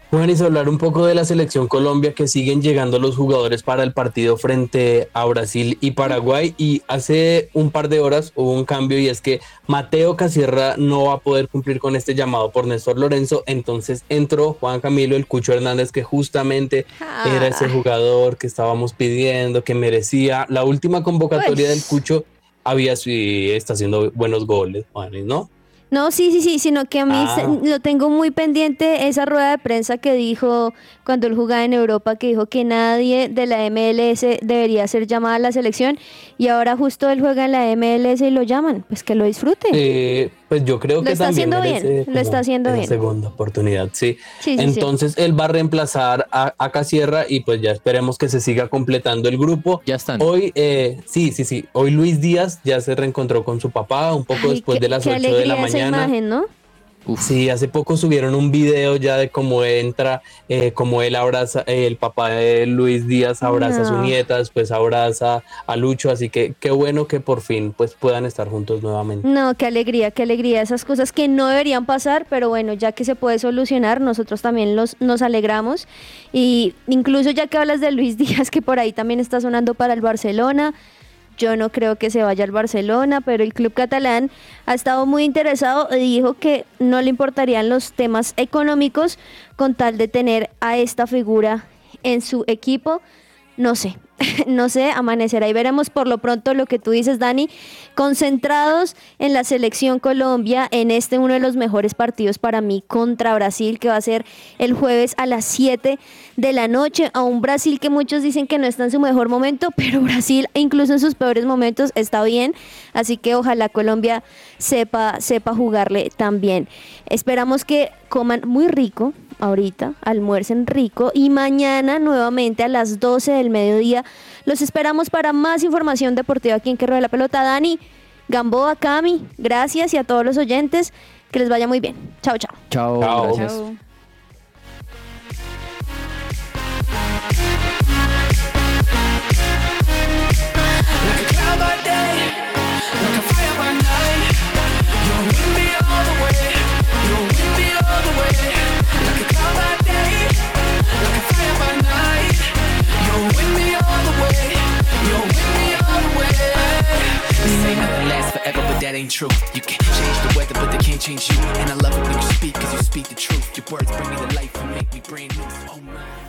D: Juanis, hablar un poco de la selección Colombia que siguen llegando los jugadores para el partido frente a Brasil y Paraguay. Y hace un par de horas hubo un cambio y es que Mateo Casierra no va a poder cumplir con este llamado por Néstor Lorenzo, entonces entró Juan Camilo el Cucho Hernández que justamente era ese jugador que estábamos pidiendo, que merecía la última convocatoria del Cucho. Había sí, está haciendo buenos goles, Juanis, ¿no?
B: No, sí, sí, sí, sino que a mí
D: Ah.
B: se- lo tengo muy pendiente esa rueda de prensa que dijo cuando él jugaba en Europa, que dijo que nadie de la MLS debería ser llamada a la selección y ahora justo él juega en la MLS y lo llaman, pues que lo disfrute.
D: Eh, pues yo creo
B: Lo
D: que
B: está
D: también
B: haciendo bien, lo está haciendo
D: esa
B: bien.
D: segunda oportunidad, sí.
B: Sí, sí, sí.
D: Entonces él va a reemplazar a, a Casierra y pues ya esperemos que se siga completando el grupo.
C: Ya están.
D: Hoy, eh, sí, sí, sí. Hoy Luis Díaz ya se reencontró con su papá un poco
B: Ay,
D: después
B: qué-
D: de las
B: qué
D: 8 de
B: alegría
D: la
B: esa
D: mañana.
B: imagen, ¿no?
D: Sí, hace poco subieron un video ya de cómo entra, eh, cómo él abraza, eh, el papá de Luis Díaz abraza a su nieta, después abraza a Lucho, así que qué bueno que por fin pues puedan estar juntos nuevamente.
B: No, qué alegría, qué alegría. Esas cosas que no deberían pasar, pero bueno, ya que se puede solucionar, nosotros también los, nos alegramos. Y incluso ya que hablas de Luis Díaz, que por ahí también está sonando para el Barcelona. Yo no creo que se vaya al Barcelona, pero el club catalán ha estado muy interesado y dijo que no le importarían los temas económicos con tal de tener a esta figura en su equipo. No sé, no sé, amanecerá y veremos por lo pronto lo que tú dices, Dani, concentrados en la selección Colombia, en este uno de los mejores partidos para mí contra Brasil, que va a ser el jueves a las 7 de la noche, a un Brasil que muchos dicen que no está en su mejor momento, pero Brasil incluso en sus peores momentos está bien, así que ojalá Colombia sepa, sepa jugarle también. Esperamos que coman muy rico, ahorita, almuercen rico y mañana nuevamente a las 12 del mediodía los esperamos para más información deportiva aquí en Que Rueda la Pelota. Dani, Gamboa, Cami, gracias y a todos los oyentes, que les vaya muy bien. Chao, chao.
C: Chao,
D: Chao.
C: gracias.
E: Chao.
F: That ain't true. You can change the weather, but they can't change you. And I love it when you speak, cause you speak the truth. Your words bring me to life and make me brand new. Oh my.